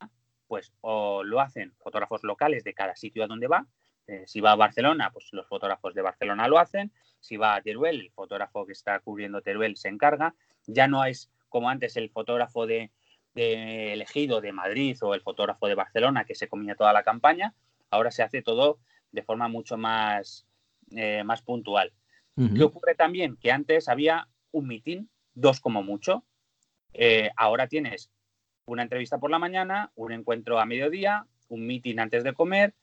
Speaker 3: pues o lo hacen fotógrafos locales de cada sitio a donde va. Eh, si va a Barcelona, pues los fotógrafos de Barcelona lo hacen. Si va a Teruel, el fotógrafo que está cubriendo Teruel se encarga. Ya no es como antes el fotógrafo de, elegido de Madrid o el fotógrafo de Barcelona que se comía toda la campaña. Ahora se hace todo de forma mucho más, eh, más puntual. ¿Qué ocurre también? Que antes había un mitin, dos como mucho. Eh, ahora tienes una entrevista por la mañana, un encuentro a mediodía, un mitin antes de comer,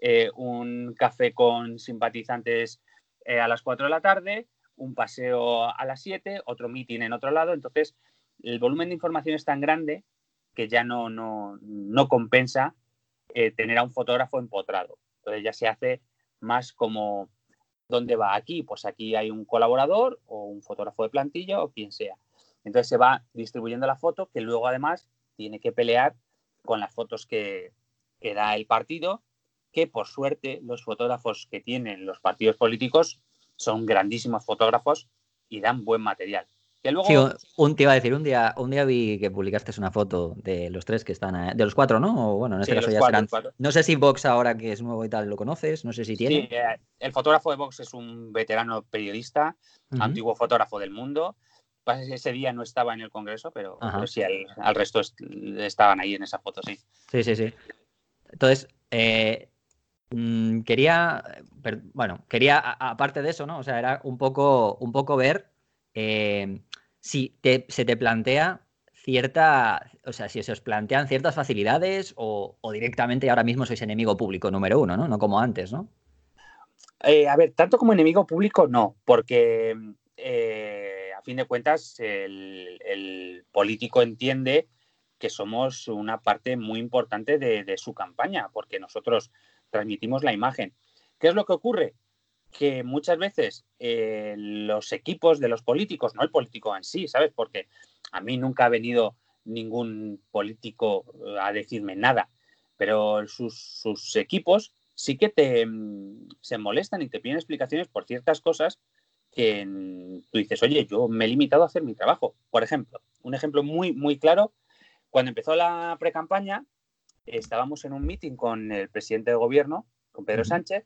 Speaker 3: eh, un café con simpatizantes a las 4 de la tarde, un paseo a las 7, otro mitin en otro lado. Entonces, el volumen de información es tan grande que ya no, no, no compensa tener a un fotógrafo empotrado. Entonces ya se hace más como ¿Dónde va aquí? Pues aquí hay un colaborador o un fotógrafo de plantilla o quien sea. Entonces se va distribuyendo la foto que luego además tiene que pelear con las fotos que, que da el partido, que por suerte los fotógrafos que tienen los partidos políticos son grandísimos fotógrafos y dan buen material
Speaker 2: un, te iba a decir, un día, un día vi que publicaste una foto de los tres que están, de los cuatro, ¿no? O bueno, en este caso ya serán. No sé si Vox ahora que es nuevo y tal lo conoces, no sé si tiene.
Speaker 3: Sí, eh, el fotógrafo de Vox es un veterano periodista, antiguo fotógrafo del mundo. Ese día no estaba en el Congreso, pero, sí, al, resto estaban ahí en esa foto, sí.
Speaker 2: Sí, sí, sí. Entonces, eh, mm, quería, bueno, quería, aparte de eso, ¿no? O sea, era un poco, un poco ver eh, si se te plantea cierta, o sea, si se os plantean ciertas facilidades o, directamente ahora mismo sois enemigo público número uno, ¿no? No como antes, ¿no?
Speaker 3: Eh, a ver, tanto como enemigo público no, porque eh, a fin de cuentas el, político entiende que somos una parte muy importante de su campaña, porque nosotros transmitimos la imagen. ¿Qué es lo que ocurre? que muchas veces eh, los equipos de los políticos, no el político en sí, ¿sabes? Porque a mí nunca ha venido ningún político eh, a decirme nada, pero sus, equipos sí que te, mm, se molestan y te piden explicaciones por ciertas cosas que tú dices, oye, yo me he limitado a hacer mi trabajo. Por ejemplo, un ejemplo muy, muy claro, cuando empezó la pre-campaña, estábamos en un meeting con el presidente de gobierno, con Pedro Sánchez,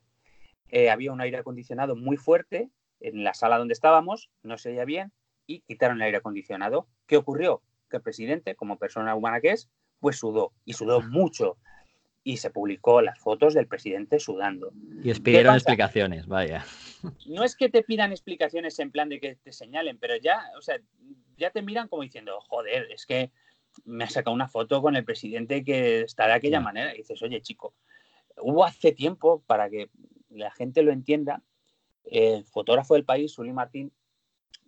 Speaker 3: eh, había un aire acondicionado muy fuerte en la sala donde estábamos, no se veía bien y quitaron el aire acondicionado. ¿Qué ocurrió? Que el presidente, como persona humana que es, pues sudó y sudó mucho. Y se publicó las fotos del presidente sudando.
Speaker 2: Y os pidieron explicaciones, vaya.
Speaker 3: No es que te pidan explicaciones en plan de que te señalen, pero ya, o sea, ya te miran como diciendo, joder, es que me ha sacado una foto con el presidente que está de aquella manera. Y dices, oye, chico, hubo hace tiempo para que la gente lo entienda, el fotógrafo del país, Uli Martín,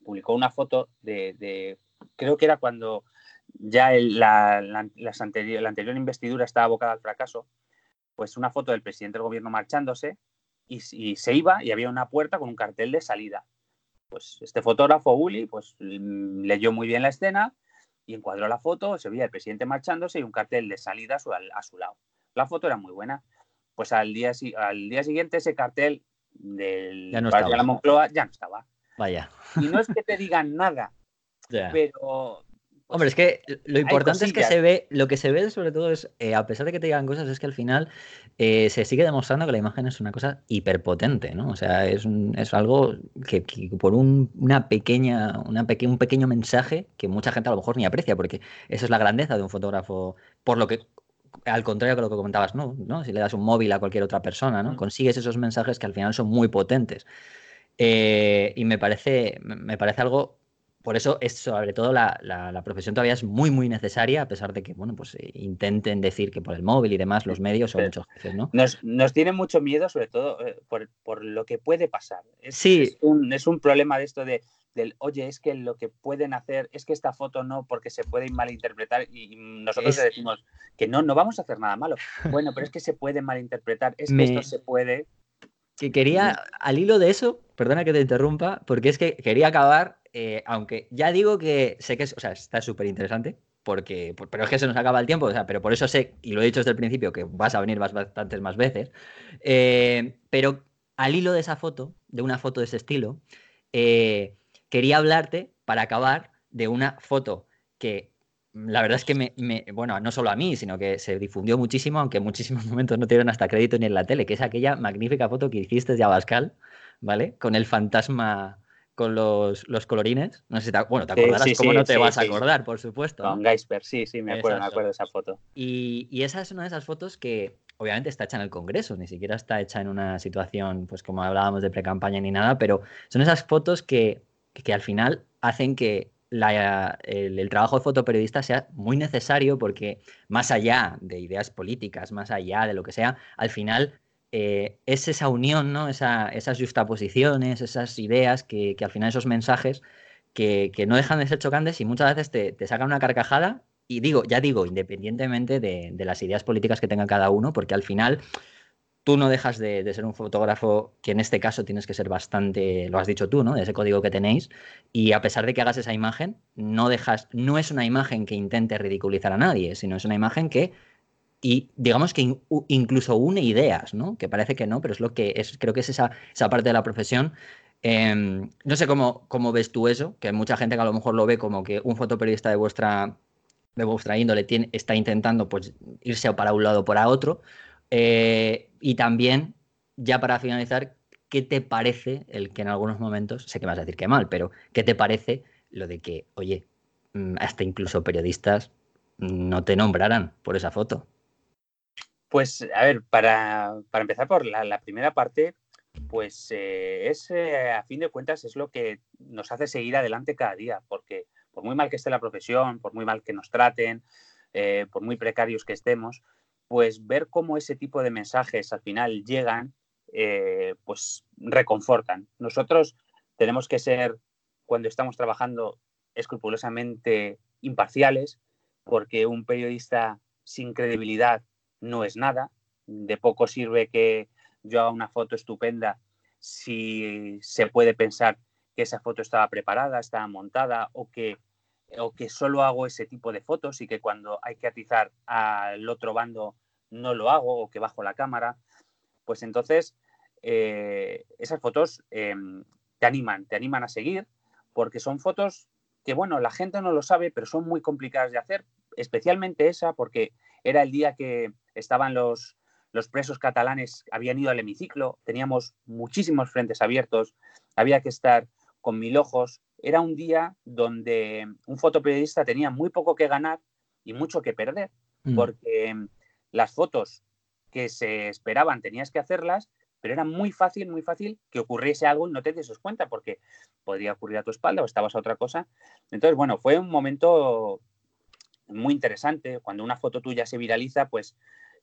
Speaker 3: publicó una foto de, creo que era cuando ya la, anterior, investidura estaba abocada al fracaso, pues una foto del presidente del gobierno marchándose y, se iba y había una puerta con un cartel de salida. Pues este fotógrafo, Uli, pues leyó muy bien la escena y encuadró la foto, se veía el presidente marchándose y un cartel de salida a su, a su lado. La foto era muy buena pues al día, al día siguiente ese cartel del
Speaker 2: ya no de
Speaker 3: la Moncloa ya no estaba.
Speaker 2: Vaya.
Speaker 3: Y no es que te digan nada, pero...
Speaker 2: Hombre, es que lo importante es que se ve, lo que se ve sobre todo es, eh, a pesar de que te digan cosas, es que al final eh, se sigue demostrando que la imagen es una cosa hiperpotente, ¿no? O sea, es, es algo que, por un, una pequeña, una un pequeño mensaje que mucha gente a lo mejor ni aprecia, porque eso es la grandeza de un fotógrafo, por lo que al contrario que lo que comentabas, ¿no? ¿no? Si le das un móvil a cualquier otra persona, ¿no? Consigues esos mensajes que al final son muy potentes. Eh, y me parece, me parece algo por eso es sobre todo la, la, profesión todavía es muy muy necesaria a pesar de que bueno pues eh, intenten decir que por el móvil y demás los medios son muchos jefes no
Speaker 3: nos, nos tiene mucho miedo sobre todo eh, por, por, lo que puede pasar. Es,
Speaker 2: sí.
Speaker 3: es un, es un problema de esto de del oye es que lo que pueden hacer es que esta foto no porque se puede malinterpretar y nosotros le decimos que no no vamos a hacer nada malo. Bueno pero es que se puede malinterpretar es que esto se puede
Speaker 2: que quería, al hilo de eso, perdona que te interrumpa, porque es que quería acabar, eh, aunque ya digo que sé que es, o sea, está súper interesante, porque, pero es que se nos acaba el tiempo, o sea, pero por eso sé, y lo he dicho desde el principio, que vas a venir bastantes más veces, eh, pero al hilo de esa foto, de una foto de ese estilo, eh, quería hablarte, para acabar, de una foto que la verdad es que me, bueno, no solo a mí, sino que se difundió muchísimo, aunque en muchísimos momentos no tuvieron hasta crédito ni en la tele, que es aquella magnífica foto que hiciste de Abascal, ¿vale? Con el fantasma, con los, colorines. No sé si te, bueno, te acordarás, cómo no te vas a acordar, por supuesto.
Speaker 3: Con Geisper, sí, sí, me acuerdo, me acuerdo de esa foto.
Speaker 2: Y, esa es una de esas fotos que obviamente está hecha en el Congreso, ni siquiera está hecha en una situación, pues como hablábamos de pre-campaña ni nada, pero son esas fotos que, que al final hacen que el, trabajo de fotoperiodista sea muy necesario porque más allá de ideas políticas, más allá de lo que sea, al final eh, es esa unión, ¿no? esas justaposiciones, esas ideas que, al final esos mensajes que, no dejan de ser chocantes y muchas veces te, sacan una carcajada y digo, ya digo, independientemente de, de las ideas políticas que tenga cada uno, porque al final tú no dejas de, ser un fotógrafo que en este caso tienes que ser bastante, lo has dicho tú, ¿no? De ese código que tenéis. Y a pesar de que hagas esa imagen, no dejas, no es una imagen que intente ridiculizar a nadie, sino es una imagen que, y digamos que incluso une ideas, ¿no? Que parece que no, pero es lo que es, creo que es esa, esa parte de la profesión. Em, no sé cómo, cómo ves tú eso, que hay mucha gente que a lo mejor lo ve como que un fotoperiodista de vuestra de vuestra índole tiene, está intentando pues, irse para un lado o para otro, eh, y también, ya para finalizar, ¿qué te parece el que en algunos momentos, sé que vas a decir que mal, pero ¿qué te parece lo de que, oye, mm, hasta incluso periodistas no te nombraran por esa foto?
Speaker 3: Pues, a ver, para, empezar por la, primera parte, pues eh, es, eh, a fin de cuentas, es lo que nos hace seguir adelante cada día, porque por muy mal que esté la profesión, por muy mal que nos traten, por muy precarios que estemos, pues ver cómo ese tipo de mensajes al final llegan, eh, pues reconfortan. Nosotros tenemos que ser, cuando estamos trabajando, escrupulosamente imparciales, porque un periodista sin credibilidad no es nada. De poco sirve que yo haga una foto estupenda si se puede pensar que esa foto estaba preparada, estaba montada o que o que solo hago ese tipo de fotos y que cuando hay que atizar al otro bando no lo hago o que bajo la cámara, pues entonces eh, esas fotos em, te animan, te animan a seguir porque son fotos que, bueno, la gente no lo sabe, pero son muy complicadas de hacer, especialmente esa porque era el día que estaban los, los presos catalanes, habían ido al hemiciclo, teníamos muchísimos frentes abiertos, había que estar con mil ojos, era un día donde un fotoperiodista tenía muy poco que ganar y mucho que perder, mm. porque las fotos que se esperaban tenías que hacerlas, pero era muy fácil, muy fácil que ocurriese algo y no te des cuenta, porque podría ocurrir a tu espalda o estabas a otra cosa. Entonces, bueno, fue un momento muy interesante. Cuando una foto tuya se viraliza, pues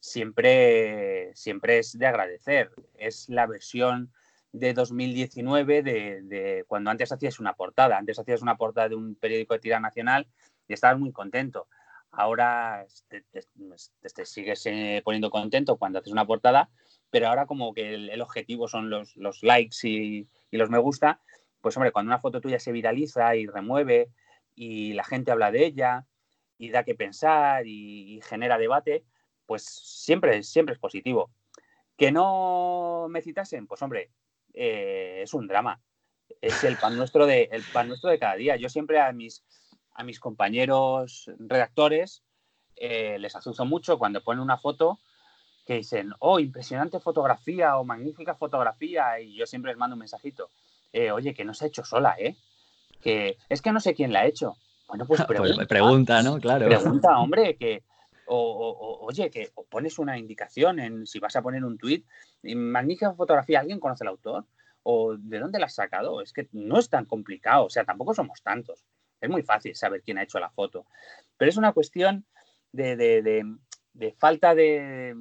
Speaker 3: siempre, siempre es de agradecer. Es la versión de 2019 de, cuando antes hacías una portada. Antes hacías una portada de un periódico de tira nacional y estabas muy contento. Ahora te, sigues eh, poniendo contento cuando haces una portada, pero ahora como que el, objetivo son los, likes y, los me gusta, pues hombre, cuando una foto tuya se viraliza y remueve y la gente habla de ella y da que pensar y, genera debate, pues siempre, siempre es positivo. Que no me citasen, pues hombre, eh, es un drama. Es el pan nuestro de, el pan nuestro de cada día. Yo siempre a mis, a mis compañeros redactores eh, les asusto mucho cuando ponen una foto que dicen, oh, impresionante fotografía o magnífica fotografía, y yo siempre les mando un mensajito, eh, oye, que no se ha hecho sola, ¿eh? Que es que no sé quién la ha hecho. Bueno, pues,
Speaker 2: pues pregunta. ¿no? Claro.
Speaker 3: Pregunta, hombre, que, O, oye, que pones una indicación en si vas a poner un tweet, magnífica fotografía, ¿alguien conoce el autor? ¿O de dónde la has sacado? Es que no es tan complicado, o sea, tampoco somos tantos. Es muy fácil saber quién ha hecho la foto. Pero es una cuestión de, de falta de,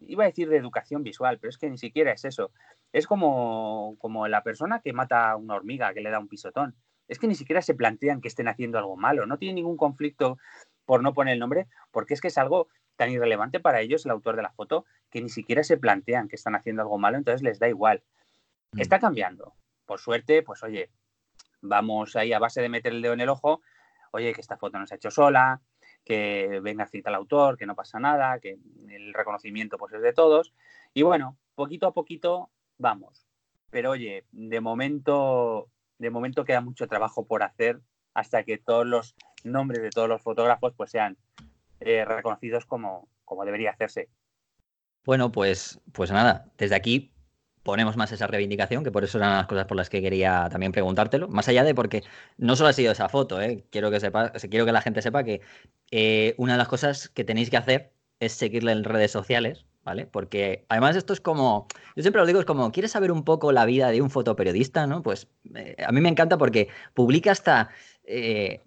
Speaker 3: iba a decir de educación visual, pero es que ni siquiera es eso. Es como, como la persona que mata a una hormiga, que le da un pisotón. Es que ni siquiera se plantean que estén haciendo algo malo. No tiene ningún conflicto por no poner el nombre, porque es que es algo tan irrelevante para ellos, el autor de la foto, que ni siquiera se plantean que están haciendo algo malo, entonces les da igual. Mm. Está cambiando. Por suerte, pues oye, vamos ahí a base de meter el dedo en el ojo, oye, que esta foto no se ha hecho sola, que venga a citar al autor, que no pasa nada, que el reconocimiento pues es de todos. Y bueno, poquito a poquito vamos. Pero oye, de momento, de momento queda mucho trabajo por hacer hasta que todos los nombres de todos los fotógrafos pues sean eh, reconocidos como, como debería hacerse.
Speaker 2: Bueno, pues, pues nada, desde aquí ponemos más esa reivindicación, que por eso eran las cosas por las que quería también preguntártelo. Más allá de porque no solo ha sido esa foto, ¿eh? quiero, que sepa, quiero que la gente sepa que eh, una de las cosas que tenéis que hacer es seguirle en redes sociales, ¿vale? Porque además esto es como, yo siempre lo digo, es como, ¿quieres saber un poco la vida de un fotoperiodista, ¿no? Pues eh, a mí me encanta porque publica hasta,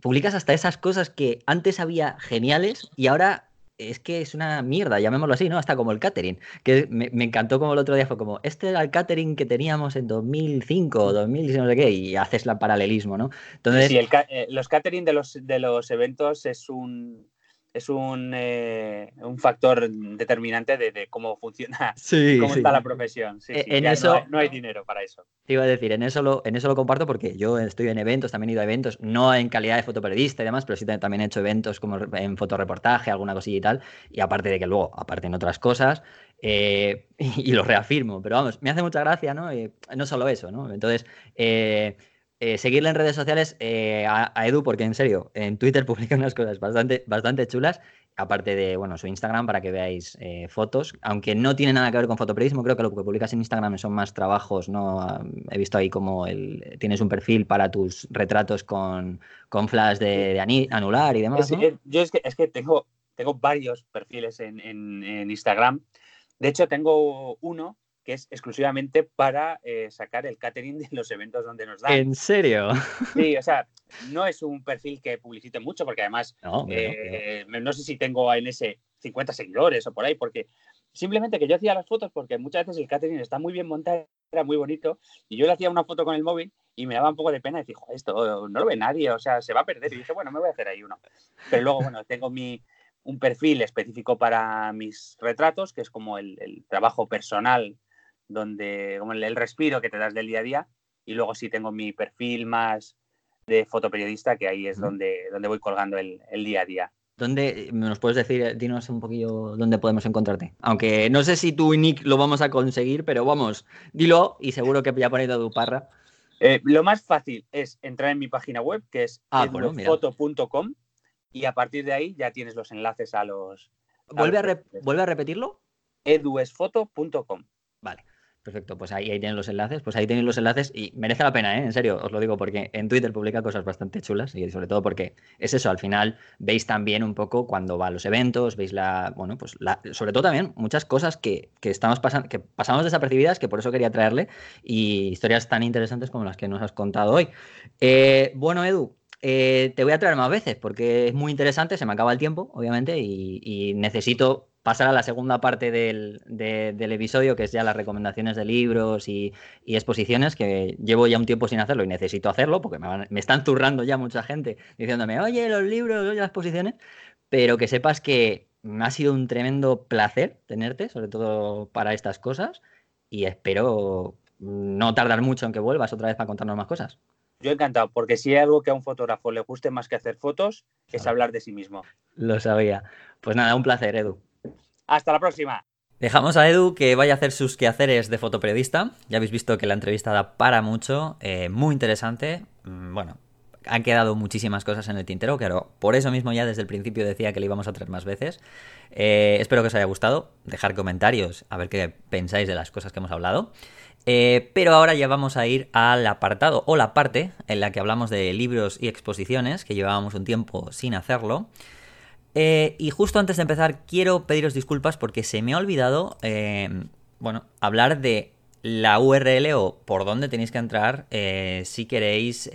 Speaker 2: publicas hasta esas cosas que antes había geniales y ahora es que es una mierda, llamémoslo así, ¿no? Hasta como el catering. Que me, encantó como el otro día fue como, este era el catering que teníamos en 2005 o 2000 no sé qué, y haces el paralelismo, ¿no?
Speaker 3: Entonces... Sí, eh, los catering de los, de los eventos es un es un, eh, un factor determinante de, cómo funciona, cómo está la profesión.
Speaker 2: E, en eso,
Speaker 3: no hay, dinero para eso.
Speaker 2: Te iba a decir, en eso, lo, en eso lo comparto porque yo estoy en eventos, también he ido a eventos, no en calidad de fotoperiodista y demás, pero sí también he hecho eventos como en fotoreportaje, alguna cosilla y tal, y aparte de que luego, aparte en otras cosas, eh, y, lo reafirmo, pero vamos, me hace mucha gracia, ¿no? Eh, no solo eso, ¿no? Entonces, eh, seguirle en redes sociales eh, a, Edu, porque en serio, en Twitter publica unas cosas bastante, bastante chulas, aparte de bueno, su Instagram para que veáis eh, fotos, aunque no tiene nada que ver con fotoperiodismo, creo que lo que publicas en Instagram son más trabajos, ¿no? Ah, he visto ahí como el, tienes un perfil para tus retratos con, con flash de, anular y demás.
Speaker 3: yo es que, es que tengo, tengo varios perfiles en, en Instagram. De hecho, tengo uno que es exclusivamente para eh, sacar el catering de los eventos donde nos dan.
Speaker 2: ¿En serio?
Speaker 3: Sí, o sea, no es un perfil que publicite mucho, porque además no, eh, no sé si tengo en ese 50 seguidores o por ahí, porque simplemente que yo hacía las fotos porque muchas veces el catering está muy bien montado, era muy bonito, y yo le hacía una foto con el móvil y me daba un poco de pena decir, esto no lo ve nadie, o sea, se va a perder. Y dije, bueno, me voy a hacer ahí uno. Pero luego, bueno, tengo mi, un perfil específico para mis retratos, que es como el, el trabajo personal donde como el, respiro que te das del día a día y luego sí tengo mi perfil más de fotoperiodista que ahí es donde, donde voy colgando el, día a día.
Speaker 2: ¿Dónde nos puedes decir, dinos un poquillo dónde podemos encontrarte? Aunque no sé si tú y Nick lo vamos a conseguir, pero vamos, dilo y seguro que ya poniendo tu parra.
Speaker 3: Eh, lo más fácil es entrar en mi página web, que es ah, y a partir de ahí ya tienes los enlaces a los...
Speaker 2: ¿Vuelve, a, ¿vuelve a repetirlo?
Speaker 3: eduesfoto.com.
Speaker 2: Vale. Perfecto, pues ahí, ahí tienen los enlaces, pues ahí tenéis los enlaces y merece la pena, ¿eh? en serio, os lo digo porque en Twitter publica cosas bastante chulas y sobre todo porque es eso, al final veis también un poco cuando va a los eventos, veis la, bueno, pues la, sobre todo también muchas cosas que, estamos pasando, que pasamos desapercibidas, que por eso quería traerle y historias tan interesantes como las que nos has contado hoy. Eh, bueno, Edu, eh, te voy a traer más veces porque es muy interesante, se me acaba el tiempo, obviamente, y necesito pasar a la segunda parte del, episodio, que es ya las recomendaciones de libros y, exposiciones, que llevo ya un tiempo sin hacerlo y necesito hacerlo, porque me, están zurrando ya mucha gente diciéndome, oye, los libros, oye, las exposiciones, pero que sepas que me ha sido un tremendo placer tenerte, sobre todo para estas cosas, y espero no tardar mucho en que vuelvas otra vez para contarnos más cosas.
Speaker 3: Yo encantado, porque si hay algo que a un fotógrafo le guste más que hacer fotos, es hablar de sí mismo.
Speaker 2: Lo sabía. Pues nada, un placer, Edu.
Speaker 3: Hasta la próxima.
Speaker 2: Dejamos a Edu que vaya a hacer sus quehaceres de fotoperiodista. Ya habéis visto que la entrevista da para mucho, eh, muy interesante. Mm, bueno, han quedado muchísimas cosas en el tintero, claro. Por eso mismo ya desde el principio decía que le íbamos a traer más veces. Eh, espero que os haya gustado. Dejar comentarios a ver qué pensáis de las cosas que hemos hablado. Eh, pero ahora ya vamos a ir al apartado o la parte en la que hablamos de libros y exposiciones, que llevábamos un tiempo sin hacerlo. Eh, y justo antes de empezar, quiero pediros disculpas porque se me ha olvidado, eh, bueno, hablar de la URL o por dónde tenéis que entrar eh, si queréis,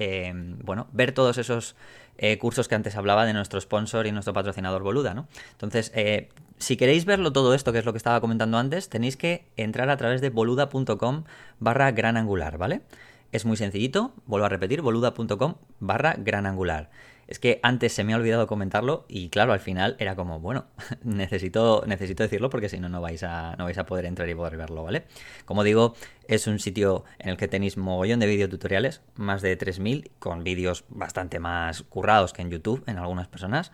Speaker 2: bueno, ver todos esos cursos que antes hablaba de nuestro sponsor y nuestro patrocinador Boluda, ¿no? Entonces, si queréis verlo todo esto, que es lo que estaba comentando antes, tenéis que entrar a través de boluda.com barra gran angular, ¿vale? Es muy sencillito, vuelvo a repetir, boluda.com barra gran angular. Es que antes se me ha olvidado comentarlo y claro, al final era como, bueno, necesito, necesito decirlo porque si no, no vais, a, no vais a poder entrar y poder verlo, ¿vale? Como digo, es un sitio en el que tenéis mogollón de videotutoriales, más de 3.000, con vídeos bastante más currados que en YouTube en algunas personas.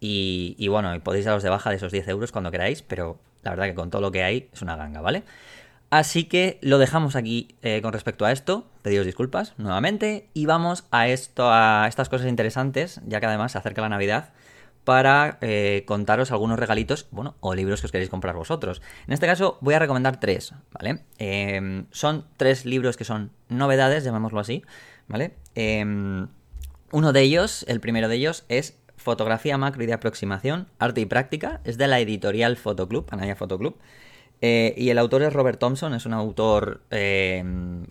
Speaker 2: Y, y bueno, podéis daros de baja de esos 10 euros cuando queráis, pero la verdad que con todo lo que hay es una ganga, ¿vale? Así que lo dejamos aquí eh, con respecto a esto. Pediros disculpas nuevamente. Y vamos a esto, a estas cosas interesantes, ya que además se acerca la Navidad, para eh, contaros algunos regalitos, bueno, o libros que os queréis comprar vosotros. En este caso voy a recomendar tres, ¿vale? Em, son tres libros que son novedades, llamémoslo así, ¿vale? Em, uno de ellos, el primero de ellos, es Fotografía macro y de aproximación, arte y práctica. Es de la editorial Fotoclub, Anaya Fotoclub. Eh, y el autor es Robert Thompson, es un autor, eh,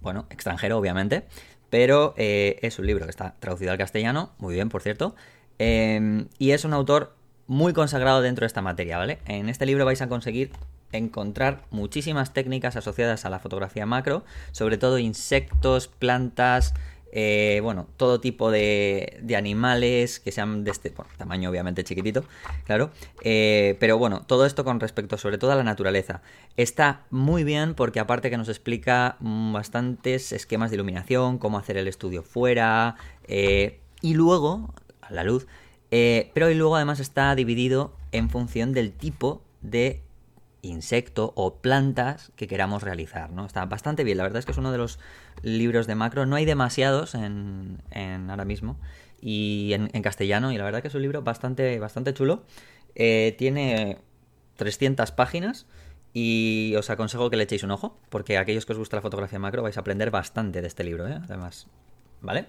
Speaker 2: bueno, extranjero obviamente, pero eh, es un libro que está traducido al castellano, muy bien, por cierto, y es un autor muy consagrado dentro de esta materia, ¿vale? En este libro vais a conseguir encontrar muchísimas técnicas asociadas a la fotografía macro, sobre todo insectos, plantas, eh, bueno, todo tipo de, de, animales que sean de este tamaño obviamente chiquitito, claro, eh, pero bueno, todo esto con respecto sobre todo a la naturaleza. Está muy bien porque aparte que nos explica bastantes esquemas de iluminación, cómo hacer el estudio fuera, eh, y luego, la luz, pero y luego además está dividido en función del tipo de insecto o plantas que queramos realizar, ¿no? Está bastante bien, la verdad es que es uno de los libros de macro, no hay demasiados en, ahora mismo y en, castellano y la verdad que es un libro bastante, bastante chulo, eh, tiene 300 páginas y os aconsejo que le echéis un ojo porque aquellos que os gusta la fotografía macro vais a aprender bastante de este libro, ¿eh? además, ¿vale?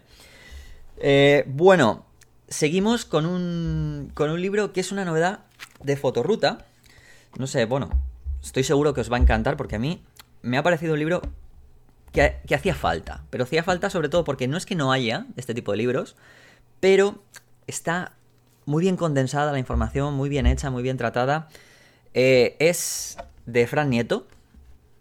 Speaker 2: Eh, bueno, seguimos con un, con un libro que es una novedad de fotoruta no sé, bueno, estoy seguro que os va a encantar porque a mí me ha parecido un libro que, hacía falta. Pero hacía falta sobre todo porque no es que no haya este tipo de libros, pero está muy bien condensada la información, muy bien hecha, muy bien tratada. Eh, es de Fran Nieto,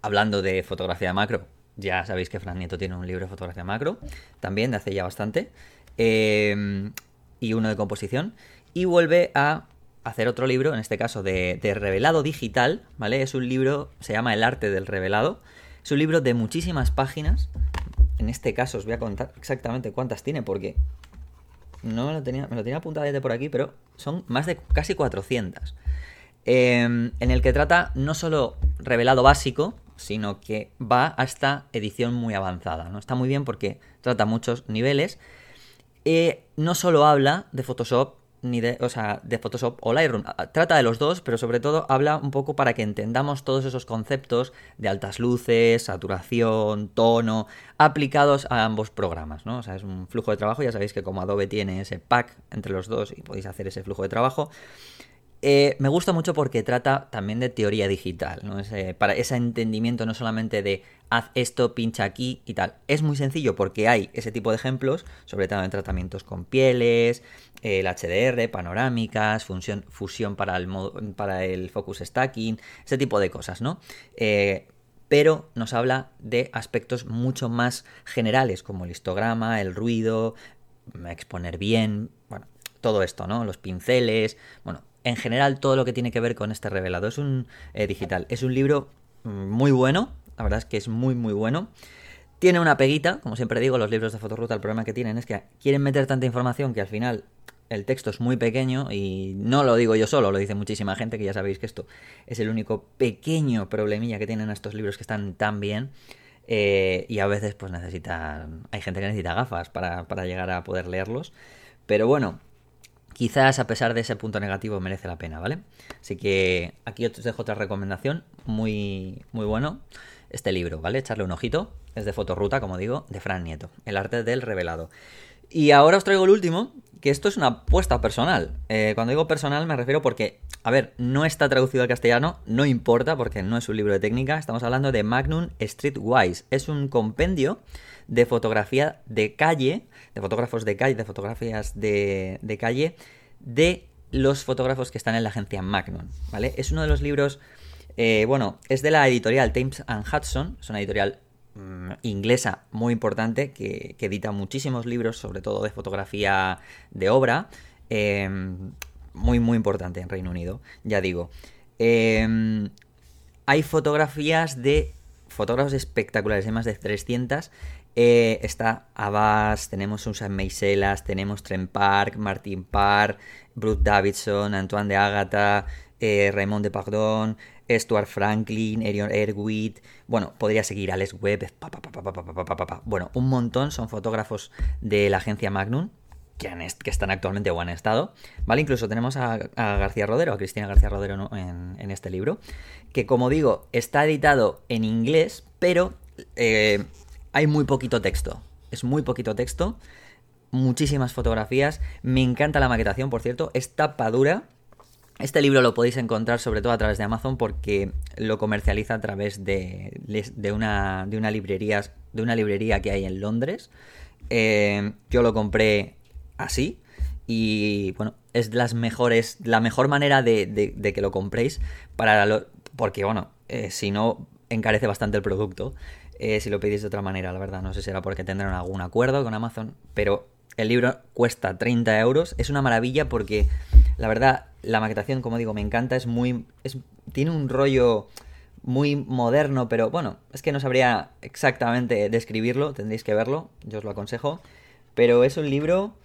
Speaker 2: hablando de fotografía macro. Ya sabéis que Fran Nieto tiene un libro de fotografía macro, también de hace ya bastante, eh, y uno de composición. Y vuelve a hacer otro libro, en este caso de, revelado digital, ¿vale? Es un libro, se llama El arte del revelado. Es un libro de muchísimas páginas. En este caso os voy a contar exactamente cuántas tiene porque no me lo tenía, me lo tenía apuntado desde por aquí, pero son más de casi 400. Em, en el que trata no solo revelado básico, sino que va hasta edición muy avanzada. ¿no? Está muy bien porque trata muchos niveles. Eh, no solo habla de Photoshop, ni de, o sea, de Photoshop o Lightroom. Trata de los dos, pero sobre todo habla un poco para que entendamos todos esos conceptos de altas luces, saturación, tono, aplicados a ambos programas, ¿no? O sea, es un flujo de trabajo, ya sabéis que como Adobe tiene ese pack entre los dos y podéis hacer ese flujo de trabajo. Eh, me gusta mucho porque trata también de teoría digital, ¿no? Ese, para ese entendimiento no solamente de haz esto, pincha aquí y tal. Es muy sencillo porque hay ese tipo de ejemplos, sobre todo en tratamientos con pieles, el HDR, panorámicas, fusión, fusión para, el para el focus stacking, ese tipo de cosas, ¿no? Eh, pero nos habla de aspectos mucho más generales como el histograma, el ruido, exponer bien, bueno, todo esto, ¿no? Los pinceles, bueno, en general todo lo que tiene que ver con este revelado. Es un eh, digital. Es un libro mm, muy bueno. La verdad es que es muy, muy bueno. Tiene una peguita, como siempre digo, los libros de fotoruta, el problema que tienen es que quieren meter tanta información que al final el texto es muy pequeño y no lo digo yo solo, lo dice muchísima gente que ya sabéis que esto es el único pequeño problemilla que tienen estos libros que están tan bien eh, y a veces pues necesitan, hay gente que necesita gafas para, para llegar a poder leerlos, pero bueno, quizás a pesar de ese punto negativo merece la pena, ¿vale? Así que aquí os dejo otra recomendación, muy, muy bueno, este libro, ¿vale? Echarle un ojito, es de Fotorruta, como digo, de Fran Nieto, El arte del revelado. Y ahora os traigo el último, que esto es una apuesta personal. Eh, cuando digo personal me refiero porque, a ver, no está traducido al castellano, no importa porque no es un libro de técnica, estamos hablando de Magnum Streetwise. Es un compendio de fotografía de calle, de fotógrafos de calle, de fotografías de, de calle, de los fotógrafos que están en la agencia Magnum, ¿vale? Es uno de los libros, eh, bueno, es de la editorial Thames and Hudson, es una editorial mm, inglesa muy importante que, edita muchísimos libros, sobre todo de fotografía de obra, em, muy, muy importante en Reino Unido, ya digo. Em, hay fotografías de fotógrafos espectaculares, hay más de 300 eh, está Abbas, tenemos Susan Meiselas, tenemos Trent Park, Martin Parr, Bruce Davidson, Antoine de Agatha, eh, Raymond de Pardon, Stuart Franklin, Erion Erwitt, bueno, podría seguir Alex Webb, bueno, un montón son fotógrafos de la agencia Magnum, que, que, están actualmente o han estado, ¿vale? Incluso tenemos a, García Rodero, a Cristina García Rodero en, este libro, que como digo, está editado en inglés, pero eh, hay muy poquito texto. Es muy poquito texto. Muchísimas fotografías. Me encanta la maquetación, por cierto. Es tapadura. Este libro lo podéis encontrar sobre todo a través de Amazon porque lo comercializa a través de, de, una, de, una, librería, de una librería que hay en Londres. Eh, yo lo compré así y bueno, es las mejores, la mejor manera de, que lo compréis para lo, porque bueno, eh, si no encarece bastante el producto. Eh, si lo pedís de otra manera, la verdad. No sé si será porque tendrán algún acuerdo con Amazon, pero el libro cuesta 30 euros. Es una maravilla porque, la verdad, la maquetación, como digo, me encanta. Es muy. Es, tiene un rollo muy moderno, pero bueno, es que no sabría exactamente describirlo. Tendréis que verlo, yo os lo aconsejo. Pero es un libro,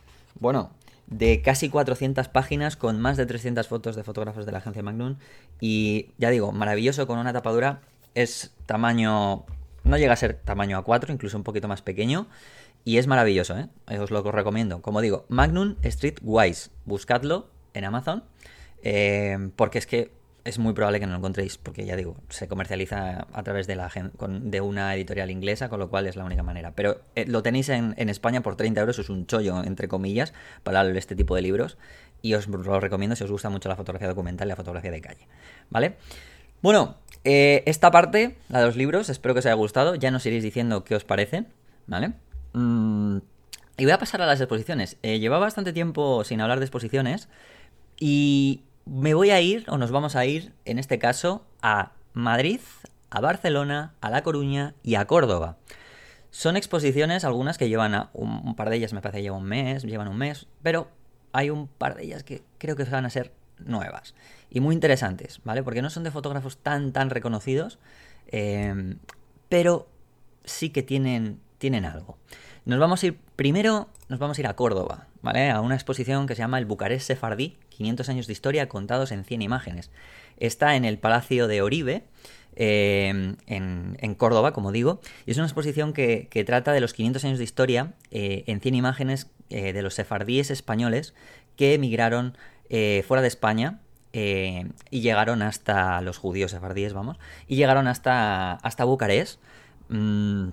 Speaker 2: bueno, de casi 400 páginas con más de 300 fotos de fotógrafos de la agencia Magnum. Y ya digo, maravilloso con una tapadura. Es tamaño no llega a ser tamaño A4, incluso un poquito más pequeño. Y es maravilloso, ¿eh? Os lo recomiendo. Como digo, Magnum Street Wise. Buscadlo en Amazon. Eh, porque es que es muy probable que no lo encontréis. Porque ya digo, se comercializa a través de una editorial inglesa, con lo cual es la única manera. Pero eh, lo tenéis en, en, España por 30 euros. Es un chollo, entre comillas, para este tipo de libros. Y os lo recomiendo si os gusta mucho la fotografía documental y la fotografía de calle. ¿Vale? Bueno, eh, esta parte, la de los libros, espero que os haya gustado. Ya nos iréis diciendo qué os parecen, ¿vale? Mm, y voy a pasar a las exposiciones. Eh, lleva bastante tiempo sin hablar de exposiciones y me voy a ir, o nos vamos a ir, en este caso, a Madrid, a Barcelona, a La Coruña y a Córdoba. Son exposiciones, algunas que llevan un, par de ellas, me parece que llevan un mes, llevan un mes, pero hay un par de ellas que creo que van a ser nuevas y muy interesantes, ¿vale? Porque no son de fotógrafos tan, tan reconocidos, em, pero sí que tienen, tienen algo. Nos vamos a ir, primero nos vamos a ir a Córdoba, ¿vale? A una exposición que se llama el Bucarest Sefardí, 500 años de historia contados en 100 imágenes. Está en el Palacio de Oribe, em, en, Córdoba, como digo, y es una exposición que, trata de los 500 años de historia eh, en 100 imágenes eh, de los sefardíes españoles que emigraron eh, fuera de España eh, y llegaron hasta los judíos sefardíes, vamos, y llegaron hasta, hasta Bucarest. Mm,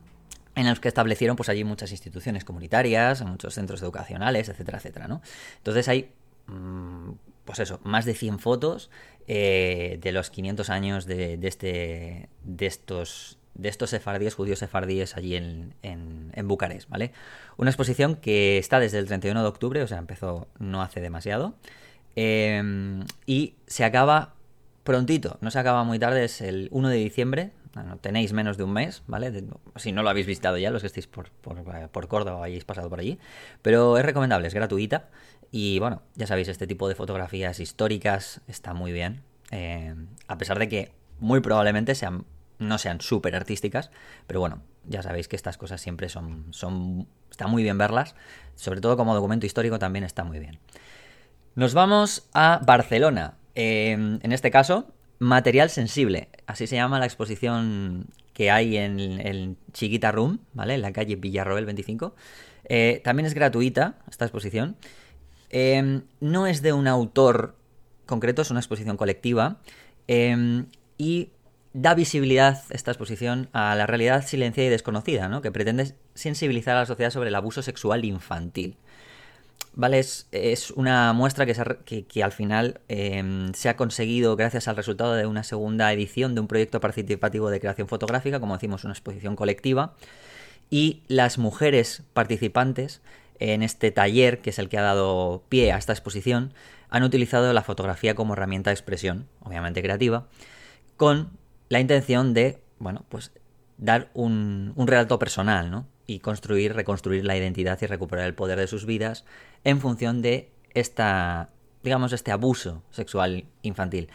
Speaker 2: en los que establecieron pues allí muchas instituciones comunitarias, muchos centros educacionales, etcétera, etcétera, ¿no? Entonces hay, mm, pues eso, más de 100 fotos eh, de los 500 años de, este, de estos de estos sefardíes, judíos sefardíes allí en, en, en, Bucarest, ¿vale? Una exposición que está desde el 31 de octubre, o sea, empezó no hace demasiado, Em, y se acaba prontito, no se acaba muy tarde, es el 1 de diciembre. tenéis menos de un mes, ¿vale? si no lo habéis visitado ya, los que estéis por, por, por Córdoba o hayáis pasado por allí. Pero es recomendable, es gratuita. Y bueno, ya sabéis, este tipo de fotografías históricas está muy bien. Em, a pesar de que muy probablemente sean, no sean súper artísticas. Pero bueno, ya sabéis que estas cosas siempre son, son. Está muy bien verlas. Sobre todo como documento histórico también está muy bien. Nos vamos a Barcelona. Em, en este caso, Material Sensible. Así se llama la exposición que hay en, el Chiquita Room, ¿vale? En la calle Villarroel 25. Eh, también es gratuita esta exposición. Em, no es de un autor concreto, es una exposición colectiva. Em, y da visibilidad esta exposición a la realidad silenciada y desconocida, ¿no? Que pretende sensibilizar a la sociedad sobre el abuso sexual infantil. ¿Vale? Es, una muestra que, que, al final em, se ha conseguido gracias al resultado de una segunda edición de un proyecto participativo de creación fotográfica, como decimos, una exposición colectiva. Y las mujeres participantes en este taller, que es el que ha dado pie a esta exposición, han utilizado la fotografía como herramienta de expresión, obviamente creativa, con la intención de, bueno, pues dar un, un relato personal, ¿no? Y construir, reconstruir la identidad y recuperar el poder de sus vidas en función de esta, digamos, este abuso sexual infantil.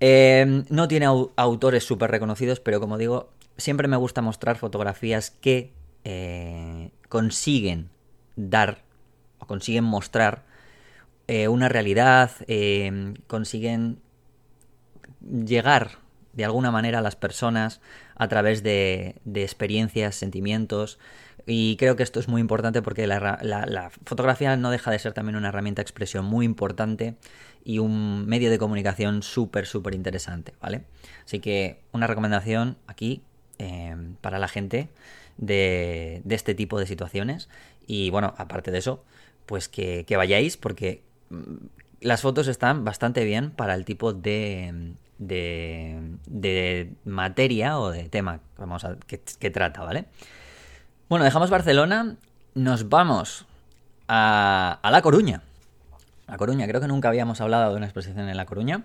Speaker 2: Em, no tiene autores súper reconocidos, pero como digo, siempre me gusta mostrar fotografías que eh, consiguen dar o consiguen mostrar eh, una realidad, em, consiguen llegar de alguna manera a las personas a través de, experiencias, sentimientos. Y creo que esto es muy importante porque la, fotografía no deja de ser también una herramienta de expresión muy importante y un medio de comunicación súper, súper interesante, ¿vale? Así que una recomendación aquí em, para la gente de, este tipo de situaciones. Y bueno, aparte de eso, pues que, que vayáis porque mm, las fotos están bastante bien para el tipo de, de, materia o de tema vamos a, que, trata, ¿vale? Bueno, dejamos Barcelona, nos vamos a, La Coruña. La Coruña, creo que nunca habíamos hablado de una exposición en La Coruña.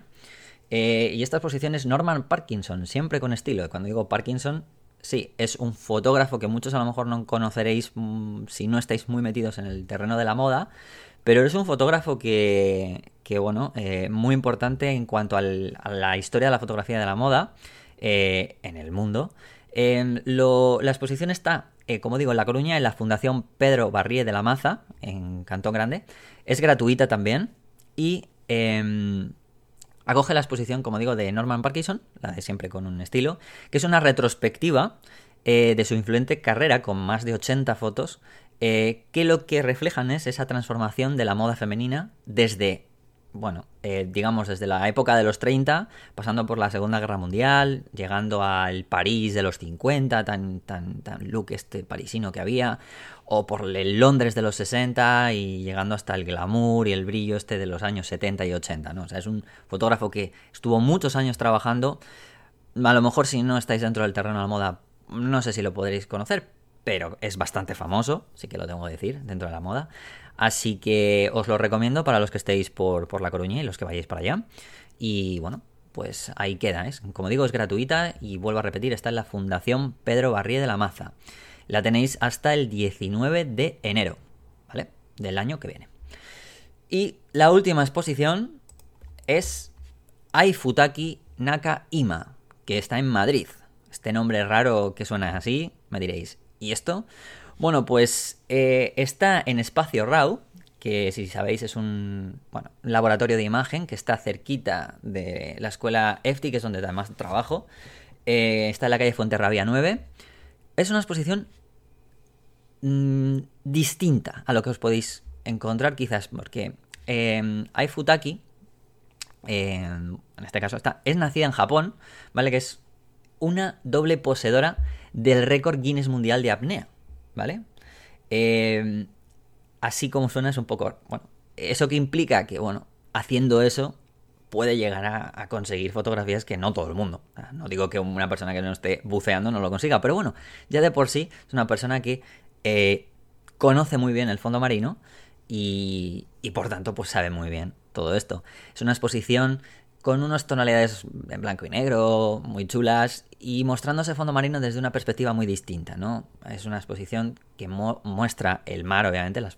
Speaker 2: Eh, y esta exposición es Norman Parkinson, siempre con estilo. Cuando digo Parkinson, sí, es un fotógrafo que muchos a lo mejor no conoceréis mm, si no estáis muy metidos en el terreno de la moda, pero es un fotógrafo que, que bueno, eh, muy importante en cuanto a la historia de la fotografía de la moda eh, en el mundo. Em, la exposición está, eh, como digo, en La Coruña, en la Fundación Pedro Barrié de la Maza, en Cantón Grande. Es gratuita también y em, acoge la exposición, como digo, de Norman Parkinson, la de siempre con un estilo, que es una retrospectiva de su influente carrera con más de 80 fotos eh, que lo que reflejan es esa transformación de la moda femenina desde, bueno, eh, digamos desde la época de los 30, pasando por la Segunda Guerra Mundial, llegando al París de los 50, tan, tan, tan look este parisino que había, o por el Londres de los 60 y llegando hasta el glamour y el brillo este de los años 70 y 80, ¿no? O sea, es un fotógrafo que estuvo muchos años trabajando, a lo mejor si no estáis dentro del terreno de la moda, no sé si lo podréis conocer, pero es bastante famoso, sí que lo tengo que decir, dentro de la moda. Así que os lo recomiendo para los que estéis por, La Coruña y los que vayáis para allá. Y bueno, pues ahí queda. ¿eh? Como digo, es gratuita y vuelvo a repetir, está en la Fundación Pedro Barrié de la Maza. La tenéis hasta el 19 de enero, ¿vale? Del año que viene. Y la última exposición es Aifutaki Naka Ima, que está en Madrid. Este nombre raro que suena así, me diréis, ¿Y esto? Bueno, pues eh, está en Espacio RAW, que si sabéis es un laboratorio de imagen que está cerquita de la escuela EFTI, que es donde además trabajo. Eh, está en la calle Fuenterrabía 9. Es una exposición mm, distinta a lo que os podéis encontrar quizás, porque eh, hay Futaki, en este caso está, es nacida en Japón, ¿vale? Que es una doble poseedora del récord Guinness Mundial de apnea, ¿vale? Em, así como suena es un poco... Bueno, eso que implica que, bueno, haciendo eso puede llegar a, conseguir fotografías que no todo el mundo. No digo que una persona que no esté buceando no lo consiga, pero bueno, ya de por sí es una persona que eh, conoce muy bien el fondo marino y, y por tanto pues sabe muy bien todo esto. Es una exposición con unas tonalidades en blanco y negro muy chulas y mostrándose fondo marino desde una perspectiva muy distinta, ¿no? Es una exposición que muestra el mar, obviamente, las,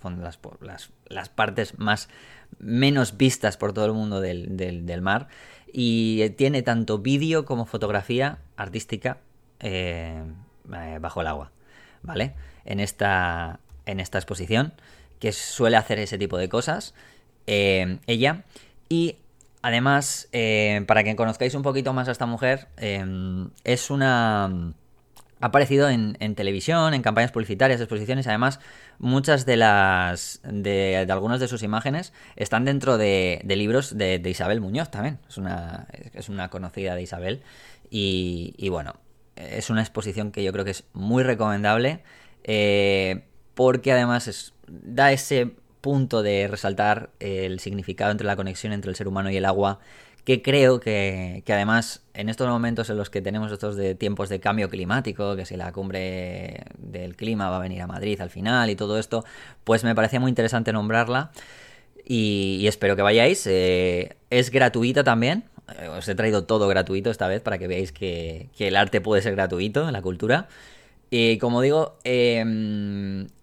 Speaker 2: partes más menos vistas por todo el mundo del, mar y tiene tanto vídeo como fotografía artística eh, eh, bajo el agua, ¿vale? En esta, en esta exposición que suele hacer ese tipo de cosas eh, ella y Además, eh, para que conozcáis un poquito más a esta mujer, em, es una... Ha aparecido en, televisión, en campañas publicitarias, exposiciones. Además, muchas de las. de, algunas de sus imágenes están dentro de, libros de, Isabel Muñoz también. Es una, es una conocida de Isabel. Y, bueno, es una exposición que yo creo que es muy recomendable. Eh, porque además da ese punto de resaltar el significado entre la conexión entre el ser humano y el agua, que creo que, que, además en estos momentos en los que tenemos estos de tiempos de cambio climático, que si la cumbre del clima va a venir a Madrid al final y todo esto, pues me parecía muy interesante nombrarla y, espero que vayáis. Eh, es gratuita también, eh, os he traído todo gratuito esta vez para que veáis que, que el arte puede ser gratuito la cultura. Y como digo, eh,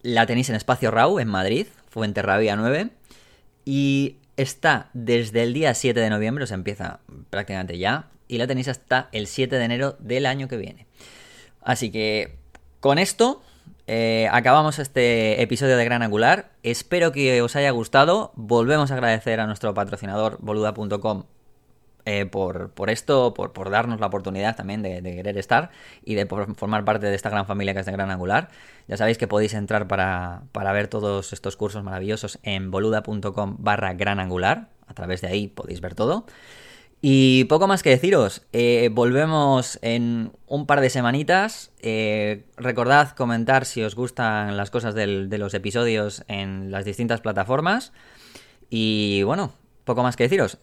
Speaker 2: la tenéis en Espacio Rau, en Madrid, Fuenterrabía 9. Y está desde el día 7 de noviembre, o sea, empieza prácticamente ya, y la tenéis hasta el 7 de enero del año que viene. Así que con esto eh, acabamos este episodio de Gran Angular. Espero que os haya gustado. Volvemos a agradecer a nuestro patrocinador boluda.com eh, por, por, esto, por, por, darnos la oportunidad también de, querer estar y de formar parte de esta gran familia que es de Gran Angular. Ya sabéis que podéis entrar para, para ver todos estos cursos maravillosos en boluda.com barra gran angular. A través de ahí podéis ver todo. Y poco más que deciros, eh, volvemos en un par de semanitas. Eh, recordad comentar si os gustan las cosas del, de los episodios en las distintas plataformas. Y bueno, poco más que deciros.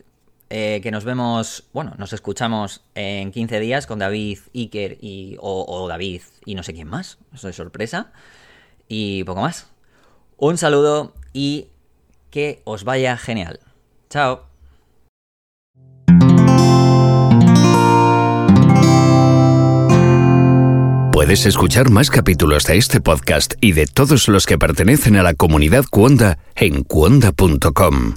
Speaker 2: Eh, que nos vemos, bueno, nos escuchamos en 15 días con David Iker y, o, David y no sé quién más. Eso es sorpresa. Y poco más. Un saludo y que os vaya genial. Chao.
Speaker 1: Puedes escuchar más capítulos de este podcast y de todos los que pertenecen a la comunidad Cuonda en cuonda.com.